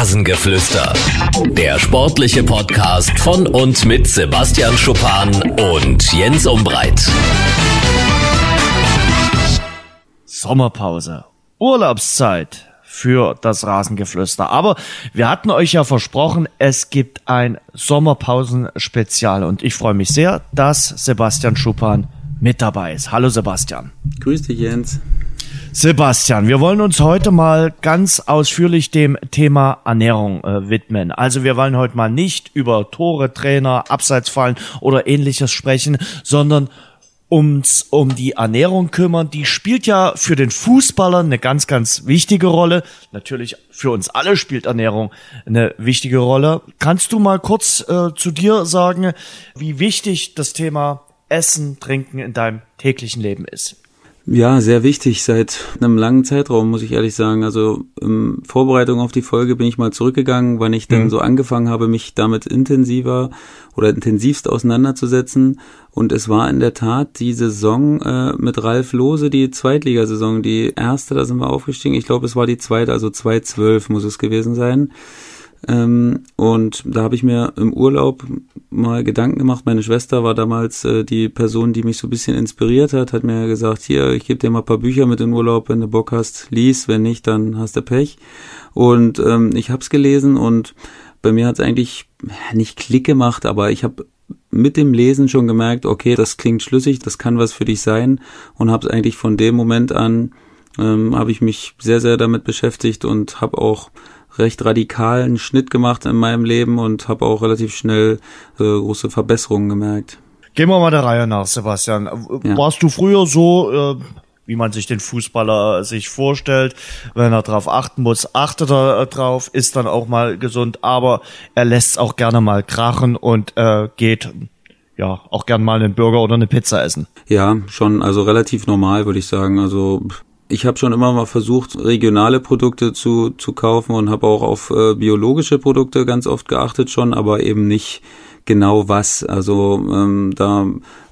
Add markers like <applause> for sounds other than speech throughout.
Rasengeflüster. Der sportliche Podcast von und mit Sebastian Schuppan und Jens Umbreit. Sommerpause. Urlaubszeit für das Rasengeflüster. Aber wir hatten euch ja versprochen, es gibt ein Sommerpausen-Spezial und ich freue mich sehr, dass Sebastian Schuppan mit dabei ist. Hallo Sebastian. Grüß dich Jens. Sebastian, wir wollen uns heute mal ganz ausführlich dem Thema Ernährung äh, widmen. Also wir wollen heute mal nicht über Tore, Trainer, Abseitsfallen oder ähnliches sprechen, sondern uns um die Ernährung kümmern. Die spielt ja für den Fußballer eine ganz, ganz wichtige Rolle. Natürlich für uns alle spielt Ernährung eine wichtige Rolle. Kannst du mal kurz äh, zu dir sagen, wie wichtig das Thema Essen, Trinken in deinem täglichen Leben ist? Ja, sehr wichtig seit einem langen Zeitraum, muss ich ehrlich sagen. Also in Vorbereitung auf die Folge bin ich mal zurückgegangen, wann ich dann mhm. so angefangen habe, mich damit intensiver oder intensivst auseinanderzusetzen. Und es war in der Tat die Saison äh, mit Ralf Lose, die Zweitligasaison, die erste, da sind wir aufgestiegen. Ich glaube, es war die zweite, also 2012 muss es gewesen sein. Ähm, und da habe ich mir im Urlaub mal Gedanken gemacht. Meine Schwester war damals äh, die Person, die mich so ein bisschen inspiriert hat, hat mir gesagt, hier, ich gebe dir mal ein paar Bücher mit in Urlaub, wenn du Bock hast, lies, wenn nicht, dann hast du Pech. Und ähm, ich habe es gelesen und bei mir hat es eigentlich nicht Klick gemacht, aber ich habe mit dem Lesen schon gemerkt, okay, das klingt schlüssig, das kann was für dich sein und habe es eigentlich von dem Moment an, ähm, habe ich mich sehr, sehr damit beschäftigt und habe auch recht radikalen Schnitt gemacht in meinem Leben und habe auch relativ schnell äh, große Verbesserungen gemerkt. Gehen wir mal der Reihe nach, Sebastian. Ja. Warst du früher so, äh, wie man sich den Fußballer sich vorstellt, wenn er darauf achten muss, achtet er drauf, ist dann auch mal gesund, aber er lässt auch gerne mal krachen und äh, geht ja auch gern mal einen Burger oder eine Pizza essen. Ja, schon, also relativ normal, würde ich sagen. Also ich habe schon immer mal versucht, regionale Produkte zu, zu kaufen und habe auch auf äh, biologische Produkte ganz oft geachtet schon, aber eben nicht genau was. Also ähm, da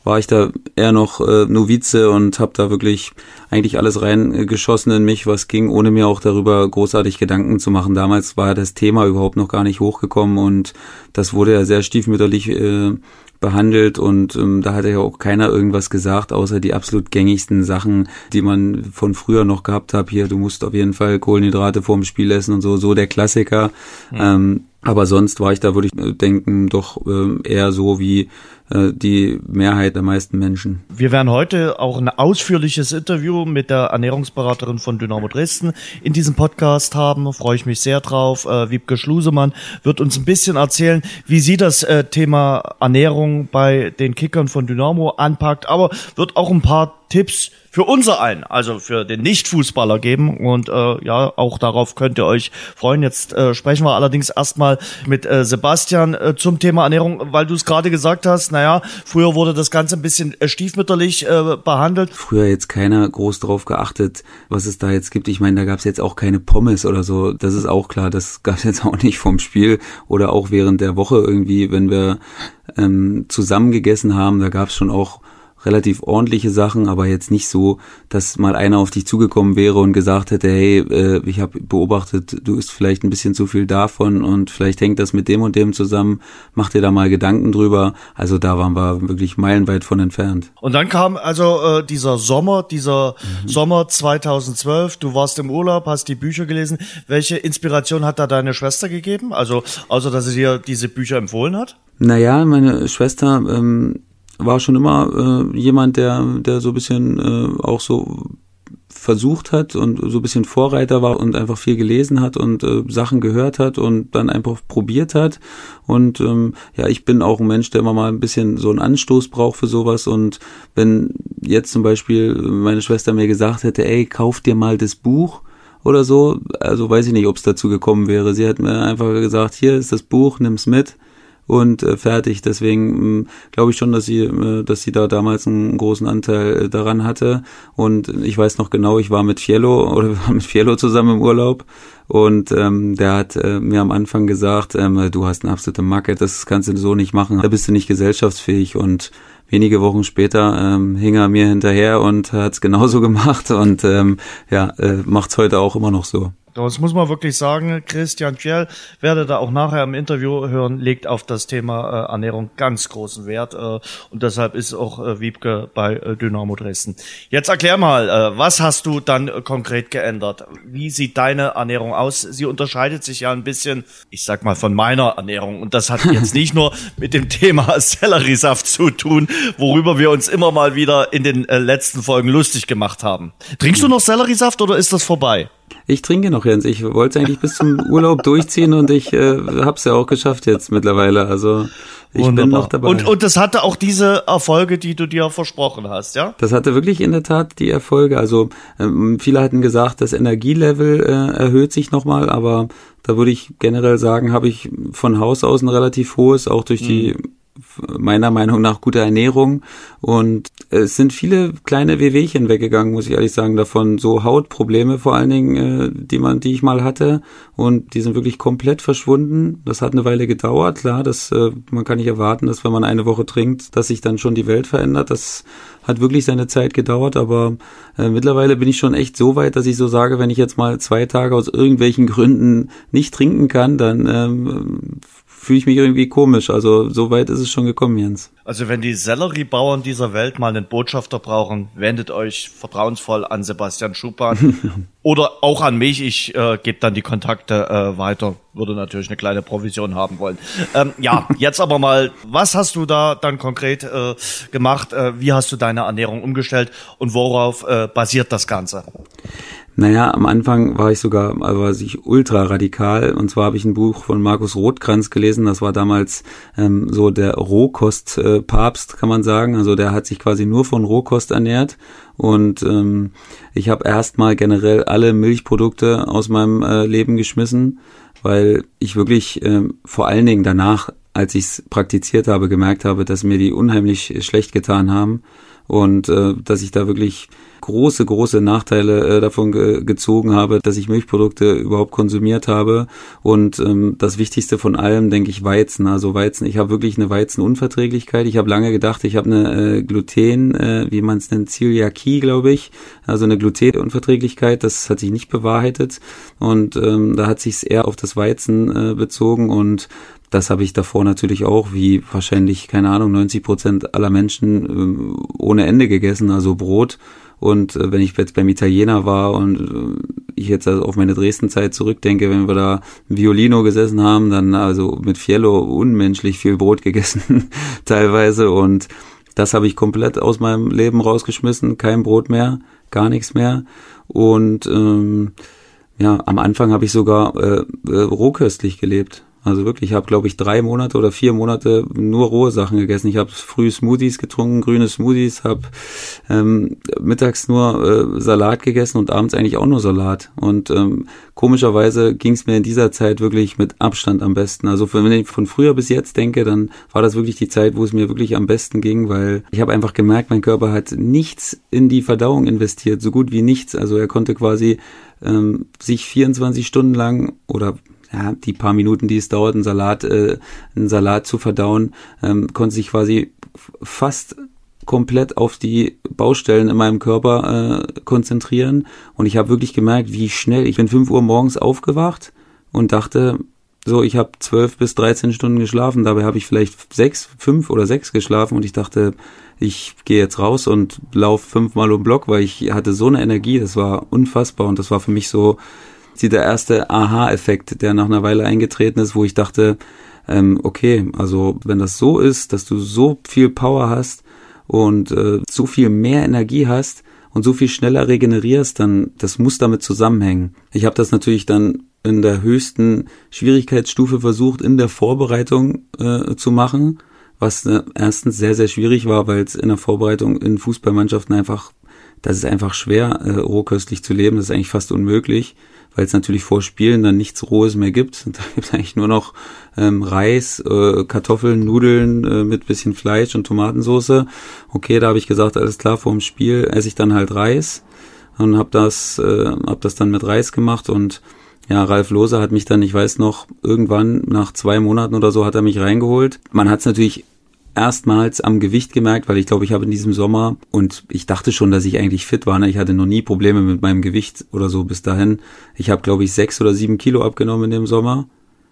war ich da eher noch äh, Novize und habe da wirklich eigentlich alles reingeschossen in mich, was ging, ohne mir auch darüber großartig Gedanken zu machen. Damals war das Thema überhaupt noch gar nicht hochgekommen und das wurde ja sehr stiefmütterlich äh, behandelt und ähm, da hat ja auch keiner irgendwas gesagt, außer die absolut gängigsten Sachen, die man von früher noch gehabt hat. Hier, du musst auf jeden Fall Kohlenhydrate vorm Spiel essen und so, so der Klassiker. Mhm. Ähm, aber sonst war ich da, würde ich äh, denken, doch äh, eher so wie äh, die Mehrheit der meisten Menschen. Wir werden heute auch ein ausführliches Interview mit der Ernährungsberaterin von Dynamo Dresden in diesem Podcast haben. Freue ich mich sehr drauf. Wiebke Schlusemann wird uns ein bisschen erzählen, wie sie das Thema Ernährung bei den Kickern von Dynamo anpackt, aber wird auch ein paar Tipps für unser einen, also für den Nicht-Fußballer geben. Und äh, ja, auch darauf könnt ihr euch freuen. Jetzt äh, sprechen wir allerdings erstmal mit äh, Sebastian äh, zum Thema Ernährung, weil du es gerade gesagt hast, naja, früher wurde das Ganze ein bisschen äh, stiefmütterlich äh, behandelt. Früher jetzt keiner groß drauf geachtet, was es da jetzt gibt. Ich meine, da gab es jetzt auch keine Pommes oder so. Das ist auch klar, das gab es jetzt auch nicht vom Spiel oder auch während der Woche irgendwie, wenn wir ähm, zusammen gegessen haben, da gab es schon auch relativ ordentliche Sachen, aber jetzt nicht so, dass mal einer auf dich zugekommen wäre und gesagt hätte, hey, äh, ich habe beobachtet, du isst vielleicht ein bisschen zu viel davon und vielleicht hängt das mit dem und dem zusammen, mach dir da mal Gedanken drüber. Also da waren wir wirklich meilenweit von entfernt. Und dann kam also äh, dieser Sommer, dieser mhm. Sommer 2012, du warst im Urlaub, hast die Bücher gelesen. Welche Inspiration hat da deine Schwester gegeben? Also außer dass sie dir diese Bücher empfohlen hat? Naja, meine Schwester ähm, war schon immer äh, jemand, der, der so ein bisschen äh, auch so versucht hat und so ein bisschen Vorreiter war und einfach viel gelesen hat und äh, Sachen gehört hat und dann einfach probiert hat. Und ähm, ja, ich bin auch ein Mensch, der immer mal ein bisschen so einen Anstoß braucht für sowas. Und wenn jetzt zum Beispiel meine Schwester mir gesagt hätte, ey, kauf dir mal das Buch, oder so. Also weiß ich nicht, ob es dazu gekommen wäre. Sie hat mir einfach gesagt, hier ist das Buch, nimm's mit und äh, fertig. Deswegen äh, glaube ich schon, dass sie, äh, dass sie da damals einen großen Anteil äh, daran hatte. Und ich weiß noch genau, ich war mit Fiello <laughs> oder wir waren mit Fiello zusammen im Urlaub und ähm, der hat äh, mir am Anfang gesagt, ähm, du hast eine absolute Macke, das kannst du so nicht machen, da bist du nicht gesellschaftsfähig und wenige Wochen später ähm, hing er mir hinterher und hat es genauso <laughs> gemacht und ähm, ja, äh, macht es heute auch immer noch so. Das muss man wirklich sagen. Christian Fjell, werde da auch nachher im Interview hören, legt auf das Thema äh, Ernährung ganz großen Wert. Äh, und deshalb ist auch äh, Wiebke bei äh, Dynamo Dresden. Jetzt erklär mal, äh, was hast du dann äh, konkret geändert? Wie sieht deine Ernährung aus? Sie unterscheidet sich ja ein bisschen, ich sag mal, von meiner Ernährung. Und das hat jetzt nicht nur mit dem Thema <laughs> Selleriesaft zu tun, worüber wir uns immer mal wieder in den äh, letzten Folgen lustig gemacht haben. Trinkst du noch Selleriesaft oder ist das vorbei? Ich trinke noch, Jens. Ich wollte eigentlich bis zum <laughs> Urlaub durchziehen und ich äh, habe es ja auch geschafft jetzt mittlerweile. Also ich Wunderbar. bin noch dabei. Und, und das hatte auch diese Erfolge, die du dir versprochen hast, ja? Das hatte wirklich in der Tat die Erfolge. Also ähm, viele hatten gesagt, das Energielevel äh, erhöht sich nochmal, aber da würde ich generell sagen, habe ich von Haus aus ein relativ hohes, auch durch die mhm meiner Meinung nach gute Ernährung. Und es sind viele kleine Wehwehchen weggegangen, muss ich ehrlich sagen, davon. So Hautprobleme vor allen Dingen, äh, die man, die ich mal hatte. Und die sind wirklich komplett verschwunden. Das hat eine Weile gedauert, klar, das äh, man kann nicht erwarten, dass wenn man eine Woche trinkt, dass sich dann schon die Welt verändert. Das hat wirklich seine Zeit gedauert, aber äh, mittlerweile bin ich schon echt so weit, dass ich so sage, wenn ich jetzt mal zwei Tage aus irgendwelchen Gründen nicht trinken kann, dann ähm, fühle ich mich irgendwie komisch. Also so weit ist es schon gekommen, Jens. Also wenn die Selleriebauern dieser Welt mal einen Botschafter brauchen, wendet euch vertrauensvoll an Sebastian Schupan <laughs> oder auch an mich. Ich äh, gebe dann die Kontakte äh, weiter. Würde natürlich eine kleine Provision haben wollen. Ähm, ja, <laughs> jetzt aber mal, was hast du da dann konkret äh, gemacht? Äh, wie hast du deine Ernährung umgestellt und worauf äh, basiert das Ganze? Naja, am Anfang war ich sogar, also war ich ultra radikal. Und zwar habe ich ein Buch von Markus Rothkranz gelesen. Das war damals ähm, so der Rohkost-Papst, kann man sagen. Also der hat sich quasi nur von Rohkost ernährt. Und ähm, ich habe erstmal generell alle Milchprodukte aus meinem äh, Leben geschmissen, weil ich wirklich äh, vor allen Dingen danach, als ich es praktiziert habe, gemerkt habe, dass mir die unheimlich schlecht getan haben und äh, dass ich da wirklich große, große Nachteile äh, davon ge gezogen habe, dass ich Milchprodukte überhaupt konsumiert habe. Und ähm, das Wichtigste von allem, denke ich, Weizen. Also Weizen, ich habe wirklich eine Weizenunverträglichkeit. Ich habe lange gedacht, ich habe eine äh, Gluten, äh, wie man es nennt, Zöliakie, glaube ich. Also eine Glutenunverträglichkeit. Das hat sich nicht bewahrheitet. Und ähm, da hat sich es eher auf das Weizen äh, bezogen und das habe ich davor natürlich auch, wie wahrscheinlich, keine Ahnung, 90 Prozent aller Menschen äh, ohne Ende gegessen, also Brot. Und äh, wenn ich jetzt beim Italiener war und äh, ich jetzt also auf meine Dresden-Zeit zurückdenke, wenn wir da Violino gesessen haben, dann also mit Fiello unmenschlich viel Brot gegessen <laughs> teilweise. Und das habe ich komplett aus meinem Leben rausgeschmissen. Kein Brot mehr, gar nichts mehr. Und ähm, ja, am Anfang habe ich sogar äh, äh, rohköstlich gelebt. Also wirklich, ich habe, glaube ich, drei Monate oder vier Monate nur rohe Sachen gegessen. Ich habe früh Smoothies getrunken, grüne Smoothies, habe ähm, mittags nur äh, Salat gegessen und abends eigentlich auch nur Salat. Und ähm, komischerweise ging es mir in dieser Zeit wirklich mit Abstand am besten. Also wenn ich von früher bis jetzt denke, dann war das wirklich die Zeit, wo es mir wirklich am besten ging, weil ich habe einfach gemerkt, mein Körper hat nichts in die Verdauung investiert, so gut wie nichts. Also er konnte quasi ähm, sich 24 Stunden lang oder ja, die paar Minuten, die es dauert, einen Salat, äh, einen Salat zu verdauen, ähm, konnte sich quasi fast komplett auf die Baustellen in meinem Körper äh, konzentrieren. Und ich habe wirklich gemerkt, wie schnell. Ich bin fünf Uhr morgens aufgewacht und dachte, so, ich habe zwölf bis dreizehn Stunden geschlafen. Dabei habe ich vielleicht sechs, fünf oder sechs geschlafen und ich dachte, ich gehe jetzt raus und laufe fünfmal um Block, weil ich hatte so eine Energie, das war unfassbar und das war für mich so sie der erste Aha-Effekt, der nach einer Weile eingetreten ist, wo ich dachte, ähm, okay, also wenn das so ist, dass du so viel Power hast und äh, so viel mehr Energie hast und so viel schneller regenerierst, dann das muss damit zusammenhängen. Ich habe das natürlich dann in der höchsten Schwierigkeitsstufe versucht, in der Vorbereitung äh, zu machen, was äh, erstens sehr, sehr schwierig war, weil es in der Vorbereitung in Fußballmannschaften einfach, das ist einfach schwer, äh, rohköstlich zu leben, das ist eigentlich fast unmöglich weil es natürlich vor Spielen dann nichts Rohes mehr gibt. <laughs> Da gibt eigentlich nur noch ähm, Reis, äh, Kartoffeln, Nudeln äh, mit bisschen Fleisch und Tomatensauce. Okay, da habe ich gesagt, alles klar, vor dem Spiel esse ich dann halt Reis und habe das, äh, hab das dann mit Reis gemacht und ja, Ralf Lose hat mich dann, ich weiß noch, irgendwann nach zwei Monaten oder so hat er mich reingeholt. Man hat es natürlich erstmals am Gewicht gemerkt, weil ich glaube, ich habe in diesem Sommer und ich dachte schon, dass ich eigentlich fit war. Ne? Ich hatte noch nie Probleme mit meinem Gewicht oder so bis dahin. Ich habe, glaube ich, sechs oder sieben Kilo abgenommen in dem Sommer.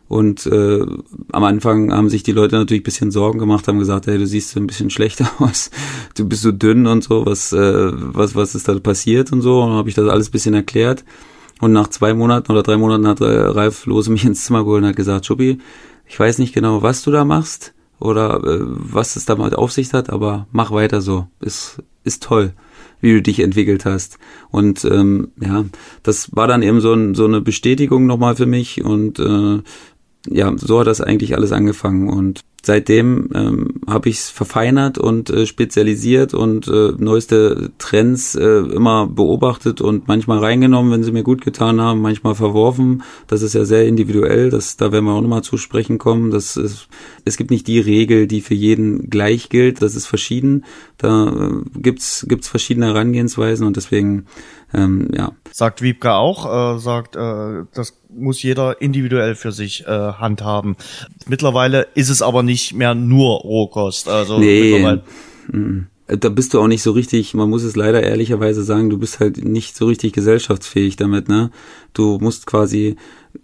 Und äh, am Anfang haben sich die Leute natürlich bisschen Sorgen gemacht, haben gesagt, hey, du siehst ein bisschen <laughs> schlechter aus, du bist so dünn und so, was, äh, was, was ist da passiert und so. Und dann habe ich das alles bisschen erklärt. Und nach zwei Monaten oder drei Monaten hat Ralf Lose mich ins Zimmer geholt und hat gesagt, Schuppi, ich weiß nicht genau, was du da machst oder äh, was es damit auf sich hat, aber mach weiter so. Ist, ist toll, wie du dich entwickelt hast. Und ähm, ja, das war dann eben so, ein, so eine Bestätigung nochmal für mich und äh, ja, so hat das eigentlich alles angefangen und seitdem ähm, habe ich es verfeinert und äh, spezialisiert und äh, neueste Trends äh, immer beobachtet und manchmal reingenommen, wenn sie mir gut getan haben, manchmal verworfen. Das ist ja sehr individuell, das, da werden wir auch nochmal zu sprechen kommen. Das ist, es gibt nicht die Regel, die für jeden gleich gilt, das ist verschieden. Da äh, gibt's gibt's verschiedene Herangehensweisen und deswegen ähm, ja. Sagt Wiebke auch, äh, sagt, äh, das muss jeder individuell für sich äh, handhaben. Mittlerweile ist es aber nicht mehr nur Rohkost. Also nee. Mhm. Da bist du auch nicht so richtig, man muss es leider ehrlicherweise sagen, du bist halt nicht so richtig gesellschaftsfähig damit, ne? Du musst quasi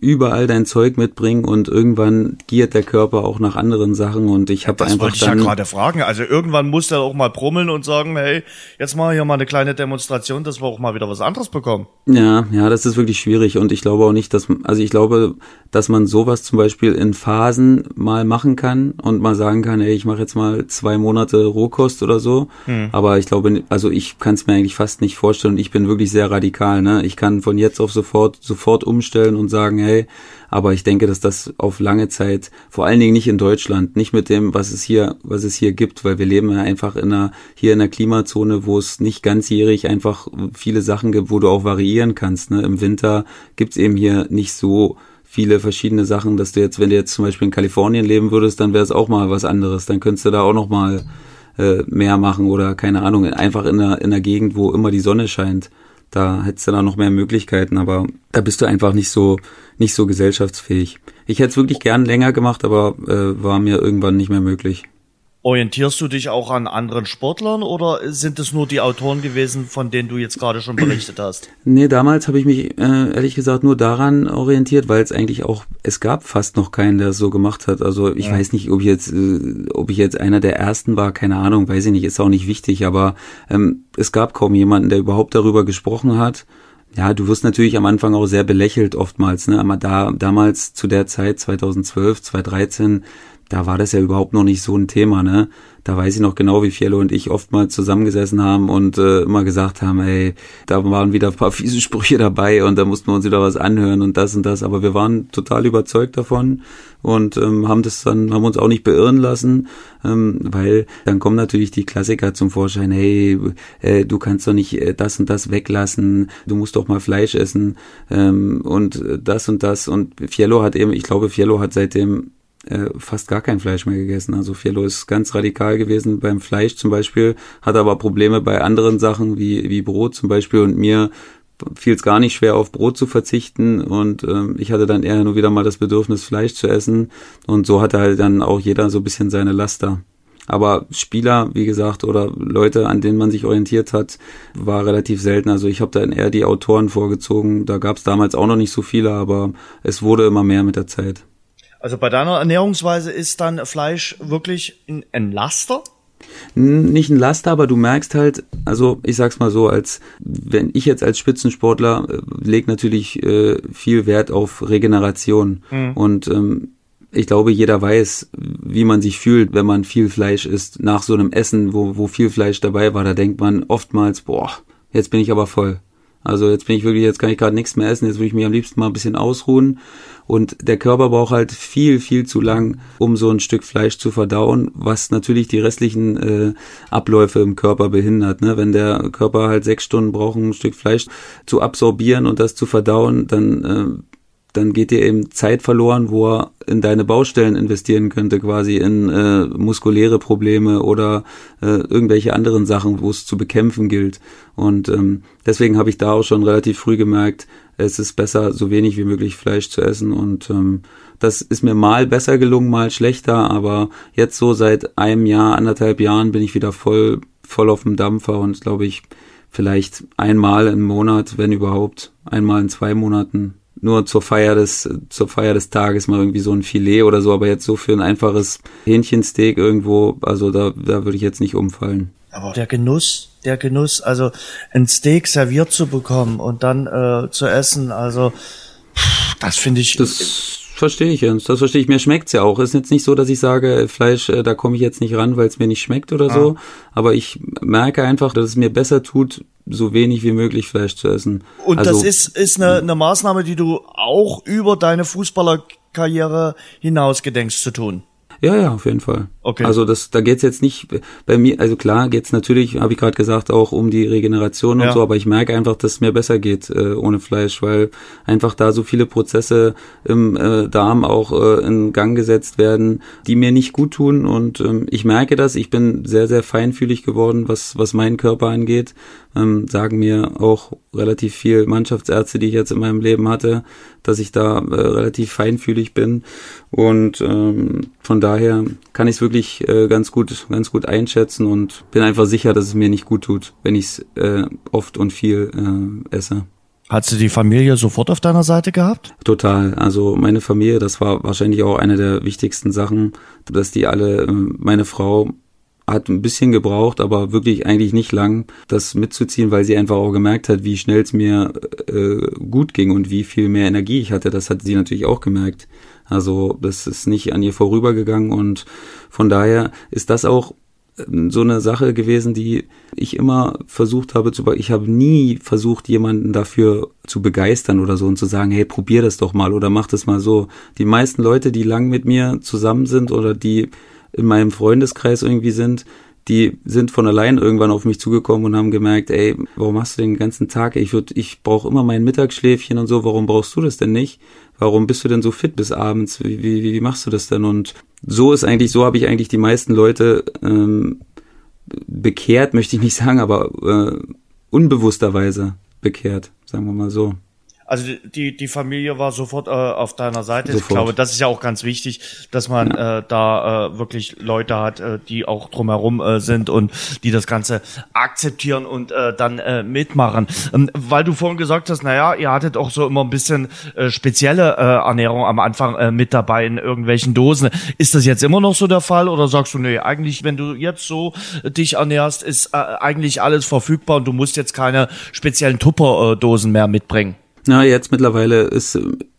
überall dein Zeug mitbringen und irgendwann giert der Körper auch nach anderen Sachen und ich habe einfach wollte ich dann ja gerade fragen. Also irgendwann muss der auch mal brummeln und sagen, hey, jetzt mal hier mal eine kleine Demonstration, dass wir auch mal wieder was anderes bekommen. Ja, ja, das ist wirklich schwierig und ich glaube auch nicht, dass also ich glaube, dass man sowas zum Beispiel in Phasen mal machen kann und mal sagen kann, hey, ich mache jetzt mal zwei Monate Rohkost oder so. Hm. Aber ich glaube, also ich kann es mir eigentlich fast nicht vorstellen. Ich bin wirklich sehr radikal. Ne? Ich kann von jetzt auf sofort sofort umstellen und sagen, hey, aber ich denke, dass das auf lange Zeit, vor allen Dingen nicht in Deutschland, nicht mit dem, was es hier, was es hier gibt, weil wir leben ja einfach in einer, hier in einer Klimazone, wo es nicht ganzjährig einfach viele Sachen gibt, wo du auch variieren kannst. Ne? Im Winter gibt's eben hier nicht so viele verschiedene Sachen, dass du jetzt, wenn du jetzt zum Beispiel in Kalifornien leben würdest, dann wäre es auch mal was anderes. Dann könntest du da auch noch mal äh, mehr machen oder keine Ahnung, einfach in einer, in einer Gegend, wo immer die Sonne scheint. Da hättest du da noch mehr Möglichkeiten, aber da bist du einfach nicht so, nicht so gesellschaftsfähig. Ich hätte es wirklich gern länger gemacht, aber äh, war mir irgendwann nicht mehr möglich. Orientierst du dich auch an anderen Sportlern oder sind es nur die Autoren gewesen, von denen du jetzt gerade schon berichtet hast? Nee, damals habe ich mich äh, ehrlich gesagt nur daran orientiert, weil es eigentlich auch, es gab fast noch keinen, der es so gemacht hat. Also ich ja. weiß nicht, ob ich jetzt, äh, ob ich jetzt einer der ersten war, keine Ahnung, weiß ich nicht, ist auch nicht wichtig, aber ähm, es gab kaum jemanden, der überhaupt darüber gesprochen hat. Ja, du wirst natürlich am Anfang auch sehr belächelt oftmals, ne? Aber da damals zu der Zeit 2012, 2013 da war das ja überhaupt noch nicht so ein Thema, ne? Da weiß ich noch genau, wie Fiello und ich oftmals zusammengesessen haben und äh, immer gesagt haben, ey, da waren wieder ein paar <laughs> fiese Sprüche dabei und da mussten wir uns wieder was anhören und das und das. Aber wir waren total überzeugt davon und ähm, haben das dann, haben uns auch nicht beirren lassen, ähm, weil dann kommen natürlich die Klassiker zum Vorschein, hey, äh, du kannst doch nicht äh, das und das weglassen, du musst doch mal Fleisch essen ähm, und äh, das und das. Und Fiello hat eben, ich glaube, Fiello hat seitdem äh, fast gar kein Fleisch mehr gegessen. Also Fiello ist ganz radikal gewesen beim Fleisch zum Beispiel, hat aber Probleme bei anderen Sachen wie, wie Brot zum Beispiel und mir fiel es gar nicht schwer, auf Brot zu verzichten und ähm, ich hatte dann eher nur wieder mal das Bedürfnis, Fleisch zu essen und so hatte halt dann auch jeder so ein bisschen seine Laster. Aber Spieler, wie gesagt, oder Leute, an denen man sich orientiert hat, war relativ selten. Also ich habe dann eher die Autoren vorgezogen. Da gab es damals auch noch nicht so viele, aber es wurde immer mehr mit der Zeit. Also bei deiner Ernährungsweise ist dann Fleisch wirklich ein Laster? Nicht ein Laster, aber du merkst halt, also ich sag's mal so, als wenn ich jetzt als Spitzensportler äh, leg natürlich äh, viel Wert auf Regeneration mhm. und ähm, ich glaube, jeder weiß, wie man sich fühlt, wenn man viel Fleisch isst. Nach so einem Essen, wo, wo viel Fleisch dabei war, da denkt man oftmals, boah, jetzt bin ich aber voll. Also jetzt bin ich wirklich, jetzt kann ich gerade nichts mehr essen, jetzt würde ich mich am liebsten mal ein bisschen ausruhen. Und der Körper braucht halt viel, viel zu lang, um so ein Stück Fleisch zu verdauen, was natürlich die restlichen äh, Abläufe im Körper behindert. Ne? Wenn der Körper halt sechs Stunden braucht, ein Stück Fleisch zu absorbieren und das zu verdauen, dann äh, dann geht dir eben Zeit verloren, wo er in deine Baustellen investieren könnte, quasi in äh, muskuläre Probleme oder äh, irgendwelche anderen Sachen, wo es zu bekämpfen gilt. Und ähm, deswegen habe ich da auch schon relativ früh gemerkt, es ist besser, so wenig wie möglich Fleisch zu essen. Und ähm, das ist mir mal besser gelungen, mal schlechter, aber jetzt so seit einem Jahr, anderthalb Jahren bin ich wieder voll, voll auf dem Dampfer und glaube ich, vielleicht einmal im Monat, wenn überhaupt, einmal in zwei Monaten nur zur Feier des, zur Feier des Tages mal irgendwie so ein Filet oder so, aber jetzt so für ein einfaches Hähnchensteak irgendwo, also da, da würde ich jetzt nicht umfallen. Aber der Genuss, der Genuss, also ein Steak serviert zu bekommen und dann äh, zu essen, also das finde ich. Das verstehe ich, Jens. Das verstehe ich. Mir schmeckt's ja auch. Ist jetzt nicht so, dass ich sage, Fleisch, äh, da komme ich jetzt nicht ran, weil es mir nicht schmeckt oder ah. so. Aber ich merke einfach, dass es mir besser tut, so wenig wie möglich Fleisch zu essen. Und also, das ist, ist eine, eine Maßnahme, die du auch über deine Fußballerkarriere hinaus gedenkst zu tun. Ja, ja, auf jeden Fall. Okay. Also das, da geht's jetzt nicht bei mir, also klar geht's natürlich, habe ich gerade gesagt, auch um die Regeneration und ja. so, aber ich merke einfach, dass es mir besser geht äh, ohne Fleisch, weil einfach da so viele Prozesse im äh, Darm auch äh, in Gang gesetzt werden, die mir nicht gut tun und ähm, ich merke das, ich bin sehr, sehr feinfühlig geworden, was, was meinen Körper angeht ähm, sagen mir auch relativ viel Mannschaftsärzte, die ich jetzt in meinem Leben hatte, dass ich da äh, relativ feinfühlig bin und ähm, von daher kann ich es wirklich äh, ganz gut, ganz gut einschätzen und bin einfach sicher, dass es mir nicht gut tut, wenn ich es äh, oft und viel äh, esse. Hast du die Familie sofort auf deiner Seite gehabt? Total. Also meine Familie, das war wahrscheinlich auch eine der wichtigsten Sachen, dass die alle, äh, meine Frau hat ein bisschen gebraucht, aber wirklich eigentlich nicht lang, das mitzuziehen, weil sie einfach auch gemerkt hat, wie schnell es mir äh, gut ging und wie viel mehr Energie ich hatte. Das hat sie natürlich auch gemerkt. Also das ist nicht an ihr vorübergegangen und von daher ist das auch ähm, so eine Sache gewesen, die ich immer versucht habe zu, ich habe nie versucht, jemanden dafür zu begeistern oder so und zu sagen, hey, probier das doch mal oder mach das mal so. Die meisten Leute, die lang mit mir zusammen sind oder die in meinem Freundeskreis irgendwie sind, die sind von allein irgendwann auf mich zugekommen und haben gemerkt, ey, warum hast du den ganzen Tag? Ich würde, ich brauche immer mein Mittagsschläfchen und so. Warum brauchst du das denn nicht? Warum bist du denn so fit bis abends? Wie, wie, wie machst du das denn? Und so ist eigentlich, so habe ich eigentlich die meisten Leute ähm, bekehrt, möchte ich nicht sagen, aber äh, unbewussterweise bekehrt, sagen wir mal so. Also die, die Familie war sofort äh, auf deiner Seite. Sofort. Ich glaube, das ist ja auch ganz wichtig, dass man ja. äh, da äh, wirklich Leute hat, äh, die auch drumherum äh, sind und die das Ganze akzeptieren und äh, dann äh, mitmachen. Ähm, weil du vorhin gesagt hast, naja, ihr hattet auch so immer ein bisschen äh, spezielle äh, Ernährung am Anfang äh, mit dabei in irgendwelchen Dosen. Ist das jetzt immer noch so der Fall oder sagst du, nee, eigentlich, wenn du jetzt so äh, dich ernährst, ist äh, eigentlich alles verfügbar und du musst jetzt keine speziellen Tupperdosen mehr mitbringen? Na, jetzt mittlerweile ist,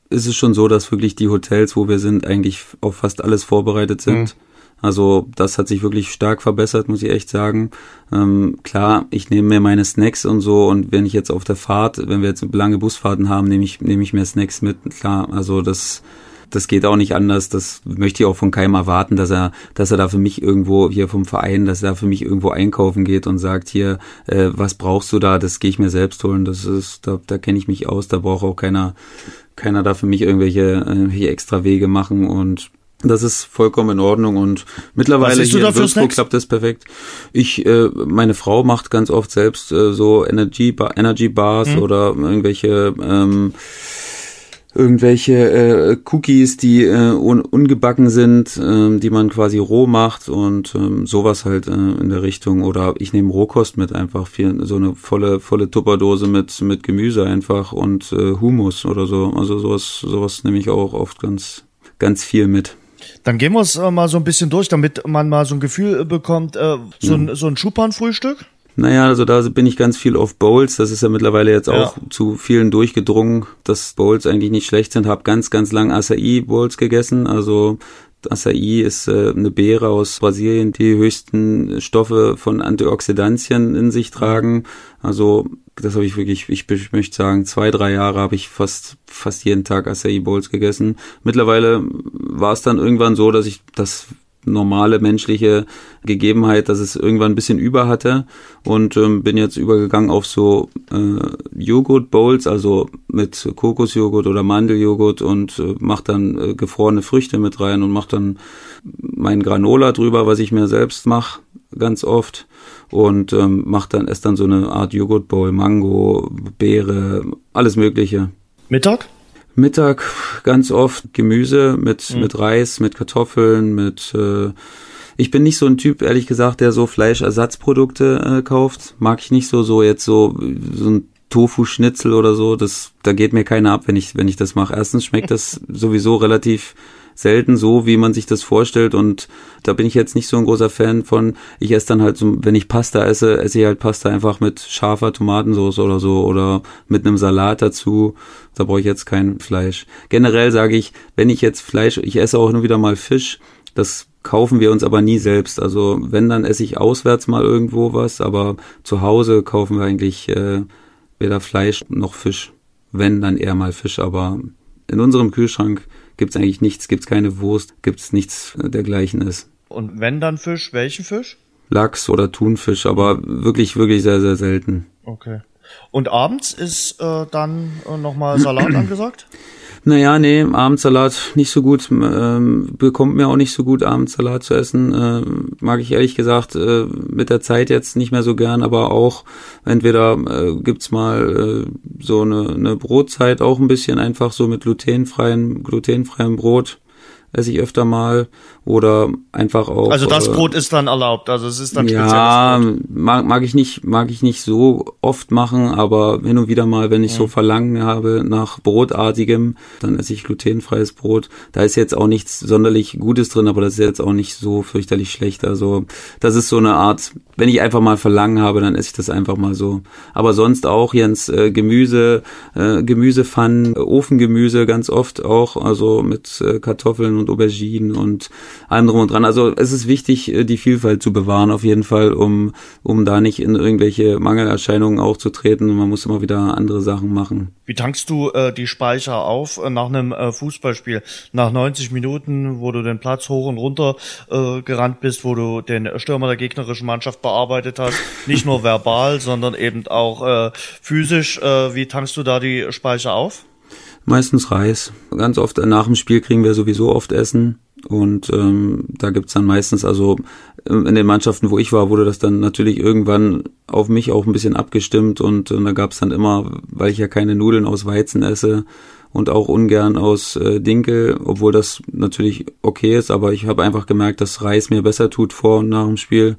ist es schon so, dass wirklich die Hotels, wo wir sind, eigentlich auf fast alles vorbereitet sind. Mhm. Also das hat sich wirklich stark verbessert, muss ich echt sagen. Ähm, klar, ich nehme mir meine Snacks und so und wenn ich jetzt auf der Fahrt, wenn wir jetzt lange Busfahrten haben, nehme ich, nehme ich mir Snacks mit. Klar, also das das geht auch nicht anders. Das möchte ich auch von keinem erwarten, dass er, dass er da für mich irgendwo hier vom Verein, dass er für mich irgendwo einkaufen geht und sagt hier, äh, was brauchst du da? Das gehe ich mir selbst holen. Das ist, da, da kenne ich mich aus. Da braucht auch keiner, keiner da für mich irgendwelche, irgendwelche extra Wege machen und das ist vollkommen in Ordnung und mittlerweile hier in Würzburg klappt das perfekt. Ich, äh, meine Frau macht ganz oft selbst äh, so Energy, Bar, Energy Bars hm. oder irgendwelche ähm, irgendwelche äh, Cookies, die äh, un ungebacken sind, äh, die man quasi roh macht und ähm, sowas halt äh, in der Richtung. Oder ich nehme Rohkost mit einfach, viel, so eine volle volle Tupperdose mit mit Gemüse einfach und äh, Humus oder so. Also sowas sowas nehme ich auch oft ganz ganz viel mit. Dann gehen wir es äh, mal so ein bisschen durch, damit man mal so ein Gefühl äh, bekommt. Äh, so, ein, so ein Schupan-Frühstück? Naja, also da bin ich ganz viel auf Bowls. Das ist ja mittlerweile jetzt ja. auch zu vielen durchgedrungen, dass Bowls eigentlich nicht schlecht sind. Hab ganz, ganz lang Acai-Bowls gegessen. Also Acai ist äh, eine Beere aus Brasilien, die höchsten Stoffe von Antioxidantien in sich tragen. Also das habe ich wirklich, ich, ich möchte sagen, zwei, drei Jahre habe ich fast fast jeden Tag Acai Bowls gegessen. Mittlerweile war es dann irgendwann so, dass ich das normale menschliche Gegebenheit, dass es irgendwann ein bisschen über hatte und ähm, bin jetzt übergegangen auf so äh, Joghurt Bowls, also mit Kokosjoghurt oder Mandeljoghurt und äh, mache dann äh, gefrorene Früchte mit rein und mache dann mein Granola drüber, was ich mir selbst mache, ganz oft und ähm, mache dann esse dann so eine Art Joghurt Bowl, Mango, Beere, alles Mögliche. Mittag? Mittag ganz oft Gemüse mit, mhm. mit Reis, mit Kartoffeln, mit äh, ich bin nicht so ein Typ, ehrlich gesagt, der so Fleischersatzprodukte äh, kauft. Mag ich nicht so, so jetzt so, so ein Tofu-Schnitzel oder so. Das, da geht mir keiner ab, wenn ich, wenn ich das mache. Erstens schmeckt das sowieso relativ selten so, wie man sich das vorstellt. Und da bin ich jetzt nicht so ein großer Fan von. Ich esse dann halt so, wenn ich Pasta esse, esse ich halt Pasta einfach mit scharfer Tomatensauce oder so oder mit einem Salat dazu. Da brauche ich jetzt kein Fleisch. Generell sage ich, wenn ich jetzt Fleisch, ich esse auch nur wieder mal Fisch. Das kaufen wir uns aber nie selbst. Also wenn, dann esse ich auswärts mal irgendwo was, aber zu Hause kaufen wir eigentlich äh, weder Fleisch noch Fisch. Wenn, dann eher mal Fisch, aber in unserem Kühlschrank gibt's eigentlich nichts, gibt's keine Wurst, gibt's nichts dergleichen ist. Und wenn dann Fisch, welchen Fisch? Lachs oder Thunfisch, aber wirklich, wirklich sehr, sehr selten. Okay. Und abends ist äh, dann äh, nochmal Salat <clears throat> angesagt? Naja, nee, Abendsalat nicht so gut. Ähm, bekommt mir auch nicht so gut, Abendsalat zu essen. Äh, mag ich ehrlich gesagt äh, mit der Zeit jetzt nicht mehr so gern, aber auch entweder äh, gibt's mal äh, so eine, eine Brotzeit auch ein bisschen einfach so mit glutenfreiem, glutenfreiem Brot esse ich öfter mal oder einfach auch. Also das äh, Brot ist dann erlaubt, also es ist dann ja mag, mag ich nicht mag ich nicht so oft machen, aber hin und wieder mal, wenn ich mhm. so Verlangen habe nach brotartigem, dann esse ich glutenfreies Brot. Da ist jetzt auch nichts sonderlich Gutes drin, aber das ist jetzt auch nicht so fürchterlich schlecht. Also das ist so eine Art, wenn ich einfach mal Verlangen habe, dann esse ich das einfach mal so. Aber sonst auch Jens äh, Gemüse, äh, Gemüsepfannen, Ofengemüse ganz oft auch, also mit äh, Kartoffeln und Auberginen und allem drum und dran. Also es ist wichtig, äh, die Vielfalt zu bewahren auf jeden Fall, um, um da nicht in irgendwelche Mangelerscheinungen auch zu treten. Man muss immer wieder andere Sachen machen. Wie tankst du äh, die Speicher auf äh, nach einem äh, Fußballspiel? Nach 90 Minuten, wo du den Platz hoch und runter äh, gerannt bist, wo du den Stürmer der gegnerischen Mannschaft bearbeitet hast, nicht nur verbal, <laughs> sondern eben auch äh, physisch. Äh, wie tankst du da die Speicher auf? Meistens Reis. Ganz oft nach dem Spiel kriegen wir sowieso oft Essen. Und ähm, da gibt's dann meistens, also ähm, in den Mannschaften, wo ich war, wurde das dann natürlich irgendwann auf mich auch ein bisschen abgestimmt und, und da gab's dann immer, weil ich ja keine Nudeln aus Weizen esse und auch ungern aus äh, Dinkel, obwohl das natürlich okay ist, aber ich habe einfach gemerkt, dass Reis mir besser tut vor und nach dem Spiel,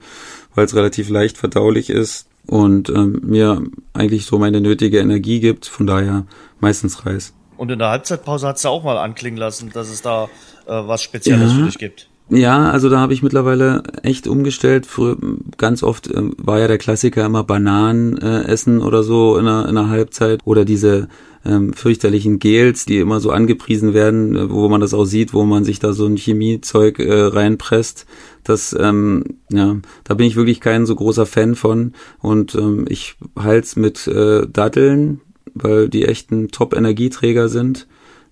weil es relativ leicht verdaulich ist und ähm, mir eigentlich so meine nötige Energie gibt, von daher meistens Reis. Und in der Halbzeitpause hat's ja auch mal anklingen lassen, dass es da äh, was Spezielles ja. für dich gibt. Ja, also da habe ich mittlerweile echt umgestellt. Früher, ganz oft äh, war ja der Klassiker immer Bananen äh, essen oder so in der, in der Halbzeit oder diese ähm, fürchterlichen Gels, die immer so angepriesen werden, äh, wo man das auch sieht, wo man sich da so ein Chemiezeug äh, reinpresst. Das, ähm, ja, da bin ich wirklich kein so großer Fan von. Und ähm, ich halte mit äh, Datteln, weil die echten Top-Energieträger sind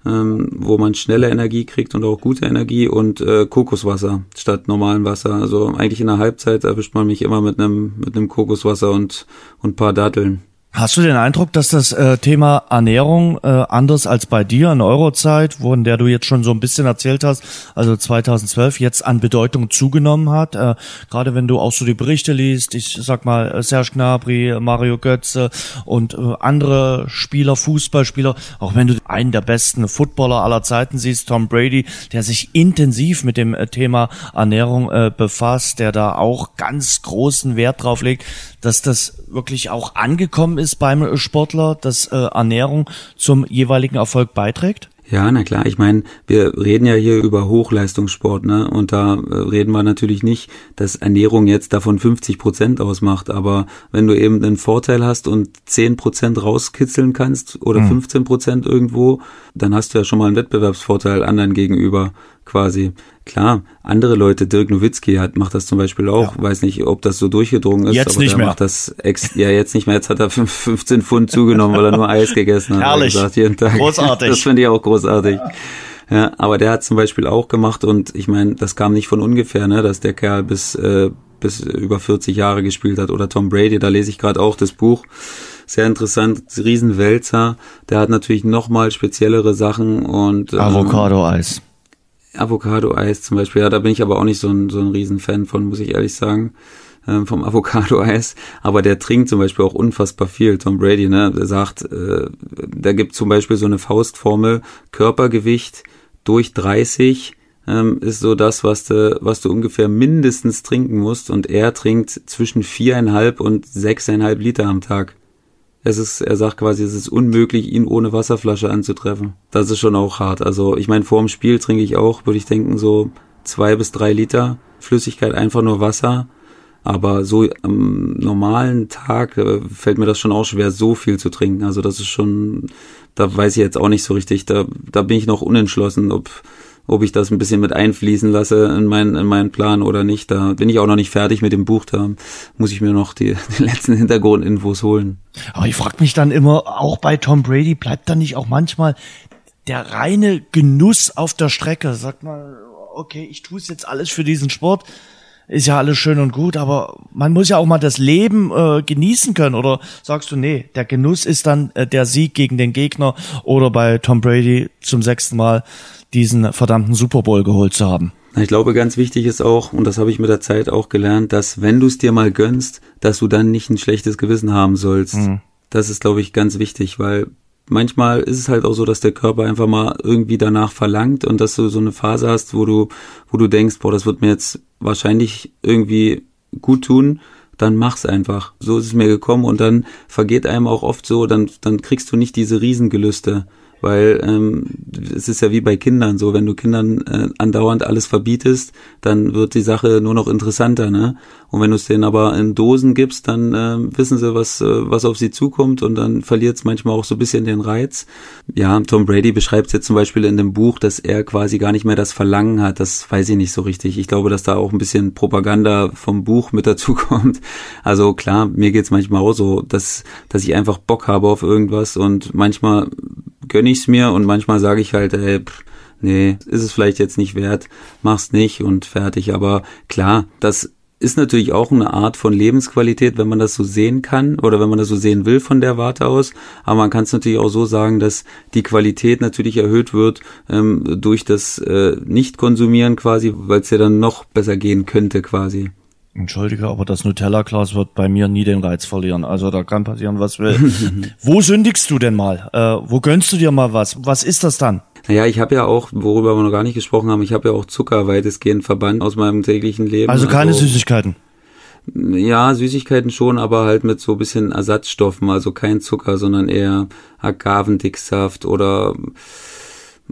ähm, wo man schnelle Energie kriegt und auch gute Energie und äh, Kokoswasser statt normalem Wasser. Also eigentlich in der Halbzeit erwischt man mich immer mit einem mit einem Kokoswasser und und paar Datteln. Hast du den Eindruck, dass das äh, Thema Ernährung äh, anders als bei dir in Eurozeit, von der du jetzt schon so ein bisschen erzählt hast, also 2012 jetzt an Bedeutung zugenommen hat? Äh, Gerade wenn du auch so die Berichte liest, ich sag mal äh, Serge Gnabry, Mario Götze und äh, andere Spieler, Fußballspieler, auch wenn du einen der besten Footballer aller Zeiten siehst, Tom Brady, der sich intensiv mit dem äh, Thema Ernährung äh, befasst, der da auch ganz großen Wert drauf legt, dass das wirklich auch angekommen ist beim Sportler, dass äh, Ernährung zum jeweiligen Erfolg beiträgt? Ja, na klar. Ich meine, wir reden ja hier über Hochleistungssport, ne? Und da äh, reden wir natürlich nicht, dass Ernährung jetzt davon 50 Prozent ausmacht. Aber wenn du eben einen Vorteil hast und 10 Prozent rauskitzeln kannst oder mhm. 15 Prozent irgendwo, dann hast du ja schon mal einen Wettbewerbsvorteil anderen gegenüber quasi. Klar, andere Leute, Dirk Nowitzki hat, macht das zum Beispiel auch, ja. weiß nicht, ob das so durchgedrungen ist, jetzt aber nicht der mehr. macht das ex, ja jetzt nicht mehr, jetzt hat er 15 Pfund zugenommen, weil er nur Eis gegessen hat. Herrlich. Gesagt, jeden Tag. Großartig. Das finde ich auch großartig. Ja, aber der hat zum Beispiel auch gemacht und ich meine, das kam nicht von ungefähr, ne, dass der Kerl bis äh, bis über 40 Jahre gespielt hat oder Tom Brady, da lese ich gerade auch das Buch. Sehr interessant, Riesenwälzer. Der hat natürlich nochmal speziellere Sachen und ähm, Avocado-Eis. Avocado-Eis zum Beispiel, ja, da bin ich aber auch nicht so ein, so ein Riesenfan von, muss ich ehrlich sagen ähm, vom Avocado-Eis, aber der trinkt zum Beispiel auch unfassbar viel. Tom Brady, ne, der sagt, äh, der gibt zum Beispiel so eine Faustformel, Körpergewicht durch 30 ähm, ist so das, was du, was du ungefähr mindestens trinken musst und er trinkt zwischen viereinhalb und sechseinhalb Liter am Tag. Es ist, er sagt quasi, es ist unmöglich, ihn ohne Wasserflasche anzutreffen. Das ist schon auch hart. Also ich meine, vor dem Spiel trinke ich auch, würde ich denken, so zwei bis drei Liter Flüssigkeit, einfach nur Wasser. Aber so am normalen Tag äh, fällt mir das schon auch schwer, so viel zu trinken. Also das ist schon, da weiß ich jetzt auch nicht so richtig. Da, da bin ich noch unentschlossen, ob, ob ich das ein bisschen mit einfließen lasse in meinen, in meinen Plan oder nicht. Da bin ich auch noch nicht fertig mit dem Buch. Da muss ich mir noch die, <laughs> die letzten Hintergrundinfos holen. Aber ich frage mich dann immer, auch bei Tom Brady bleibt da nicht auch manchmal der reine Genuss auf der Strecke? Sagt mal, okay, ich tue es jetzt alles für diesen Sport ist ja alles schön und gut, aber man muss ja auch mal das Leben äh, genießen können. Oder sagst du, nee, der Genuss ist dann äh, der Sieg gegen den Gegner oder bei Tom Brady zum sechsten Mal diesen verdammten Super Bowl geholt zu haben? Ich glaube, ganz wichtig ist auch, und das habe ich mit der Zeit auch gelernt, dass wenn du es dir mal gönnst, dass du dann nicht ein schlechtes Gewissen haben sollst. Mhm. Das ist, glaube ich, ganz wichtig, weil manchmal ist es halt auch so, dass der Körper einfach mal irgendwie danach verlangt und dass du so eine Phase hast, wo du, wo du denkst, boah, das wird mir jetzt wahrscheinlich irgendwie gut tun, dann mach's einfach. So ist es mir gekommen und dann vergeht einem auch oft so, dann, dann kriegst du nicht diese Riesengelüste weil ähm, es ist ja wie bei Kindern so, wenn du Kindern äh, andauernd alles verbietest, dann wird die Sache nur noch interessanter, ne? Und wenn du es denen aber in Dosen gibst, dann äh, wissen sie, was äh, was auf sie zukommt und dann verliert es manchmal auch so ein bisschen den Reiz. Ja, Tom Brady beschreibt es jetzt zum Beispiel in dem Buch, dass er quasi gar nicht mehr das Verlangen hat. Das weiß ich nicht so richtig. Ich glaube, dass da auch ein bisschen Propaganda vom Buch mit dazu <laughs> kommt. Also klar, mir geht's manchmal auch so, dass dass ich einfach Bock habe auf irgendwas und manchmal gönne ich's mir und manchmal sage ich halt, ey, pff, nee, ist es vielleicht jetzt nicht wert, mach's nicht und fertig. Aber klar, das ist natürlich auch eine Art von Lebensqualität, wenn man das so sehen kann oder wenn man das so sehen will von der Warte aus. Aber man kann es natürlich auch so sagen, dass die Qualität natürlich erhöht wird ähm, durch das äh, Nicht-Konsumieren quasi, weil es ja dann noch besser gehen könnte quasi. Entschuldige, aber das Nutella-Glas wird bei mir nie den Reiz verlieren. Also da kann passieren, was will. <laughs> wo sündigst du denn mal? Äh, wo gönnst du dir mal was? Was ist das dann? Naja, ich habe ja auch, worüber wir noch gar nicht gesprochen haben, ich habe ja auch Zucker weitestgehend verbannt aus meinem täglichen Leben. Also keine also, Süßigkeiten? Ja, Süßigkeiten schon, aber halt mit so bisschen Ersatzstoffen, also kein Zucker, sondern eher Agavendicksaft oder